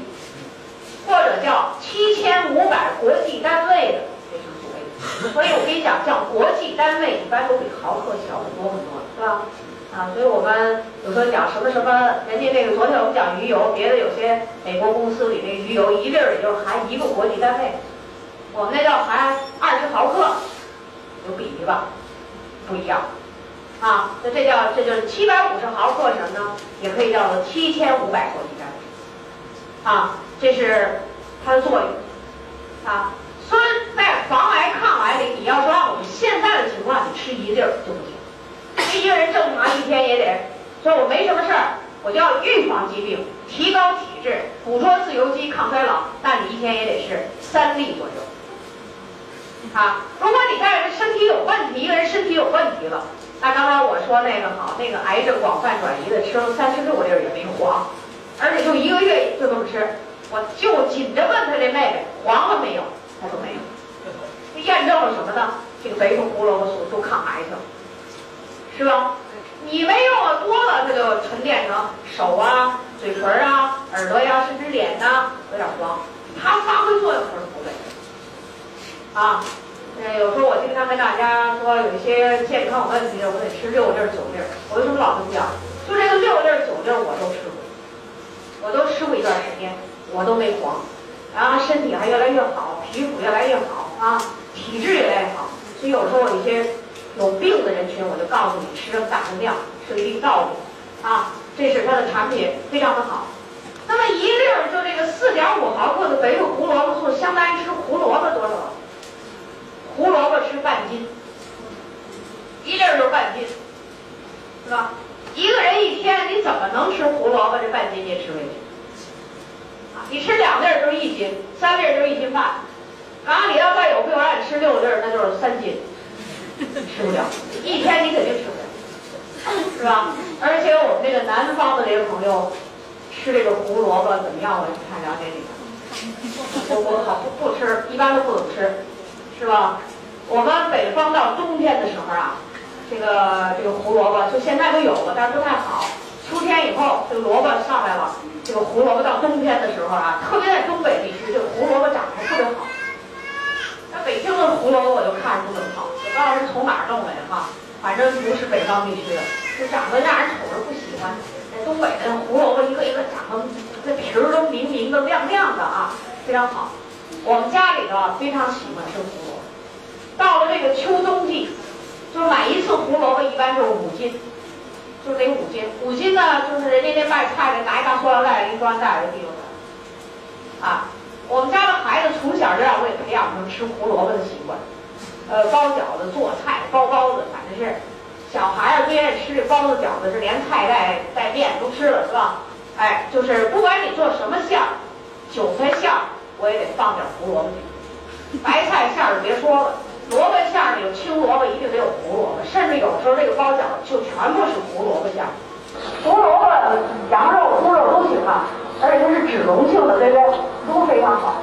或者叫七千五百国际单位的维生素 A。所以我跟你讲，像国际单位一般都比毫克小很多很多，是吧？啊，所以我们有时候讲什么什么，人家那个昨天我们讲鱼油，别的有些美国公司里那鱼油一粒儿也就含一个国际单位。我们那叫含二十毫克，有比例吧？不一样，啊，那这叫这就是七百五十毫克什么呢？也可以叫做七千五百国际单位，啊，这是它的作用，啊，所以在防癌抗癌里，你要说按我们现在的情况，你吃一粒儿就不行，一个人正常一天也得，说我没什么事儿，我就要预防疾病，提高体质，捕捉自由基，抗衰老，那你一天也得是三粒左右。啊，如果你在这身体有问题，一个人身体有问题了，那刚才我说那个好，那个癌症广泛转移的，吃了三十六粒也没黄，而且就一个月就这么吃，我就紧着问他这妹妹黄了没有，他说没有，这验证了什么呢？这个维生胡萝卜素都抗癌去了，是吧？你没用了多了，它就沉淀成手啊、嘴唇啊、耳朵呀，甚至脸呐有点黄，它发挥作用可是不对。啊，呃，有时候我经常跟大家说，有一些健康有问题的，我得吃六粒儿九粒儿。我为什么老这么讲？就这个六粒儿九粒儿我都吃过，我都吃过一段时间，我都没黄，然后身体还越来越好，皮肤越来越好啊，体质越来越好。所以有时候有一些有病的人群，我就告诉你，吃这么大的量是一定道理啊。这是它的产品，非常的好。那么一粒儿就这个四点五毫克的肥肉胡萝卜素，相当于吃胡萝卜多少？胡萝卜吃半斤，一粒儿就半斤，是吧？一个人一天你怎么能吃胡萝卜这半斤？你也吃回去？啊，你吃两粒儿就是一斤，三粒儿就是一斤半。然后你要再有病，让你吃六粒儿，那就是三斤，吃不了。一天你肯定吃不了，是吧？而且我们这个南方的这个朋友吃这个胡萝卜怎么样？我看了解你，我我好不不吃，一般都不怎么吃。是吧？我们北方到冬天的时候啊，这个这个胡萝卜就现在都有了，但是不太好。秋天以后，这个萝卜上来了，这个胡萝卜到冬天的时候啊，特别在东北地区，这个胡萝卜长得还特别好。那北京的胡萝卜我就看着不怎么好，不知道是从哪儿弄来的哈，反正不是北方地区的，就长得让人瞅着不喜欢。在东北的胡萝卜一个一个长得，那皮儿都明明的、亮亮的啊，非常好。我们家里头非常喜欢吃胡萝卜，到了这个秋冬季，就买一次胡萝卜一般就是五斤，就得五斤。五斤呢，就是人家那卖菜的拿一大塑料袋一装袋就递过来。啊，我们家的孩子从小就让我给培养成吃胡萝卜的习惯，呃，包饺子、做菜、包包子，反正是小孩儿最愿意吃这包子、饺子，是连菜带带面都吃了，是吧？哎，就是不管你做什么馅儿，韭菜馅儿。我也得放点胡萝卜进，白菜馅儿别说了，萝卜馅儿里有青萝卜，一定得有胡萝卜，甚至有时候这个包饺子就全部是胡萝卜馅儿。胡萝卜、羊肉、猪肉都行啊，而且它是脂溶性的，对不对？都非常好。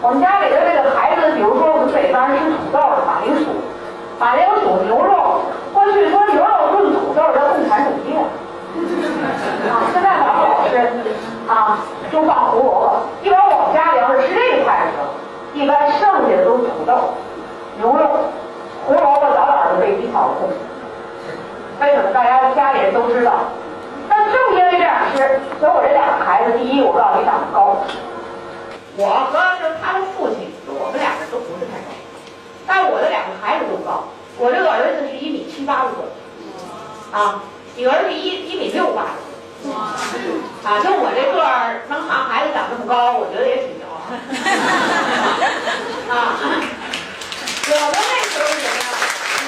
我们家里的这个孩子，比如说我们北方人吃土豆的马铃薯，马铃薯、牛肉，过去说牛肉炖土豆叫共产主义啊，现在好好吃啊？就放胡萝卜，一般我们家里要是吃这个菜的时候，一般剩下的都是土豆、牛肉、胡萝卜，早早的被一扫空。为什么？大家家里人都知道。那正因为这样吃，所以我这两个孩子，第一，我告诉你长得高。我和就是他的父亲，我们两个都不是太高，但我的两个孩子都高。我这个儿子是一米七八多，啊，女儿是一一米六八。啊，就我这个儿能让孩子长这么高，我觉得也挺牛。啊，我们那时候是什么呀？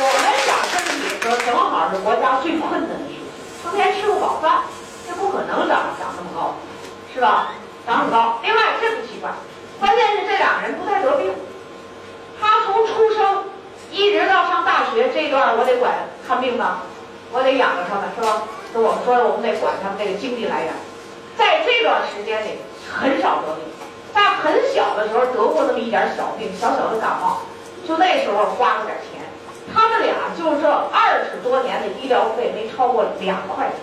我们长身体的时候正好是国家最困难的时候，成天吃不饱饭，这不可能长长那么高，是吧？长很高。另外这不奇怪，关键是这两个人不太得病。他从出生一直到上大学这段，我得管看病吧，我得养着他们，是吧？就我们说的，我们得管他们这个经济来源，在这段时间里很少得病，在很小的时候得过那么一点小病，小小的感冒，就那时候花了点钱。他们俩就这二十多年的医疗费没超过两块钱，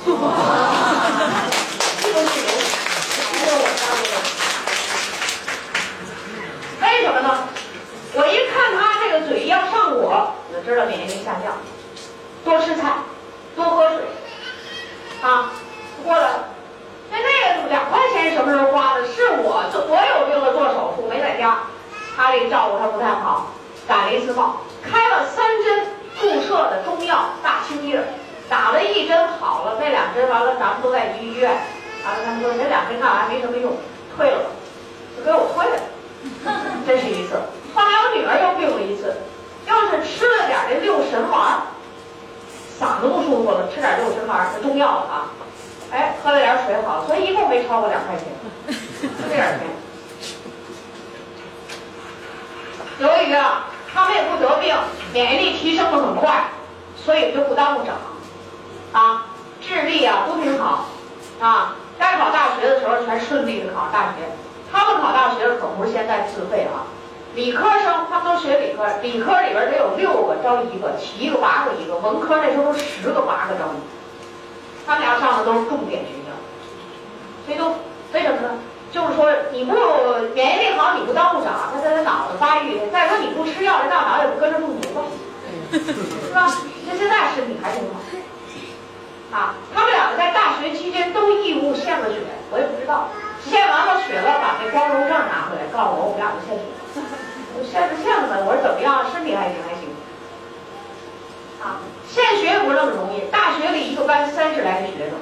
这都是流产，这是我家的。为什么呢？我一看他这个嘴要上火，我就知道免疫力下降，多吃菜，多喝水。啊，过了。那那个两块钱什么时候花的？是我我有病了做手术没在家，他这个照顾他不太好，感了一次冒，开了三针注射的中药大青叶，打了一针好了，那两针完了咱们都在医院，完了他们说这两针干完没什么用，退了吧，就给我退了。这是一次，后来我女儿又病了一次，又是吃了点这六神丸。嗓子不舒服了，吃点六神丸，中药啊，哎，喝了点水好了，所以一共没超过两块钱，就这点钱。由于啊，他们也不得病，免疫力提升的很快，所以就不耽误长，啊，智力啊都挺好，啊，该考大学的时候全顺利的考上大学。他们考大学可不是现在自费啊。理科生他们都学理科，理科里边得有六个招一个，七个八个一个。文科那时候都十个八个招一个。他们俩上的都是重点学校，所以都为什么呢？就是说你不免疫力好，你不耽误啥，他在他脑子发育。再说你不吃药，这大脑也不跟着中毒吧，是吧？他现在身体还挺好。啊，他们两个在大学期间都义务献了血，我也不知道。献完了血了，把那光荣证拿回来，告诉我我们俩都献血。我献是献了呗，我说怎么样？身体还行还行。啊，献血不是那么容易。大学里一个班三十来个学生，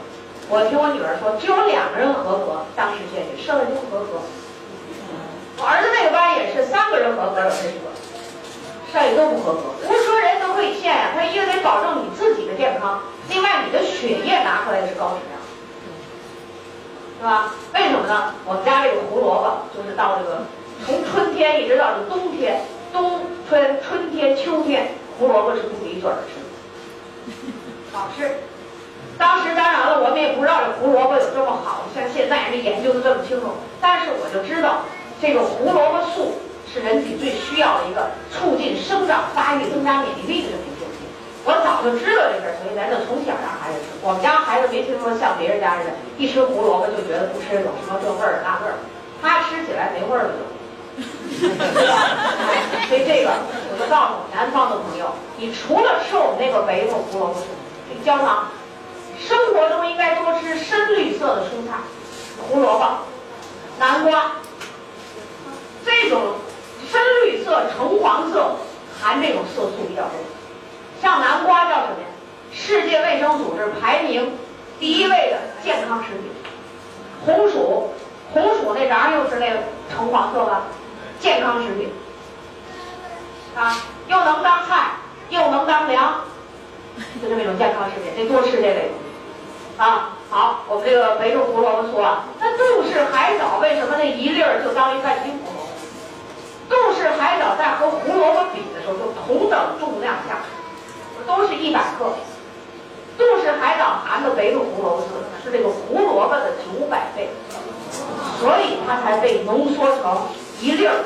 我听我女儿说，只有两个人合格，当时献血，剩下都不合格。我儿子那个班也是三个人合格，有这个，剩下都不合格。不是说人都可以献呀，他一个得保证你自己的健康，另外你的血液拿出来是高质量，是吧？为什么呢？我们家这个胡萝卜就是到这个从春天一直到这冬天，冬春春天秋天，胡萝卜是不离嘴儿吃，好吃。当时当然了，我们也不知道这胡萝卜有这么好，像现在人研究的这么清楚。但是我就知道，这个胡萝卜素是人体最需要的一个促进生长发育、增加免疫力的这么一个东西。我早就知道这事儿，所以咱就从小让孩子吃。我们家孩子没听说像别人家似的，一吃胡萝卜就觉得不吃有什么这味儿那味儿，他吃起来没味儿了就。所以这个我就告诉南方的朋友，你除了吃我们那个维诺胡萝卜素，这个焦糖。生活中应该多吃深绿色的蔬菜，胡萝卜、南瓜，这种深绿色、橙黄色含这种色素比较多。像南瓜叫什么呀？世界卫生组织排名第一位的健康食品。红薯，红薯那瓤又是那个橙黄色的，健康食品。啊，又能当菜，又能当粮，就这么一种健康食品，得多吃这类。啊，好，我们这个维生胡萝卜素啊，那杜氏海藻为什么那一粒儿就当一半斤胡萝卜？杜氏海藻在和胡萝卜比的时候，就同等重量下，都是一百克。杜氏海藻含的维生胡萝卜素是这个胡萝卜的九百倍，所以它才被浓缩成一粒儿，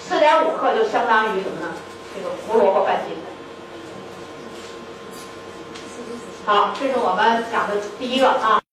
四点五克就相当于什么呢？这个胡萝卜半斤。好，这是我们讲的第一个啊。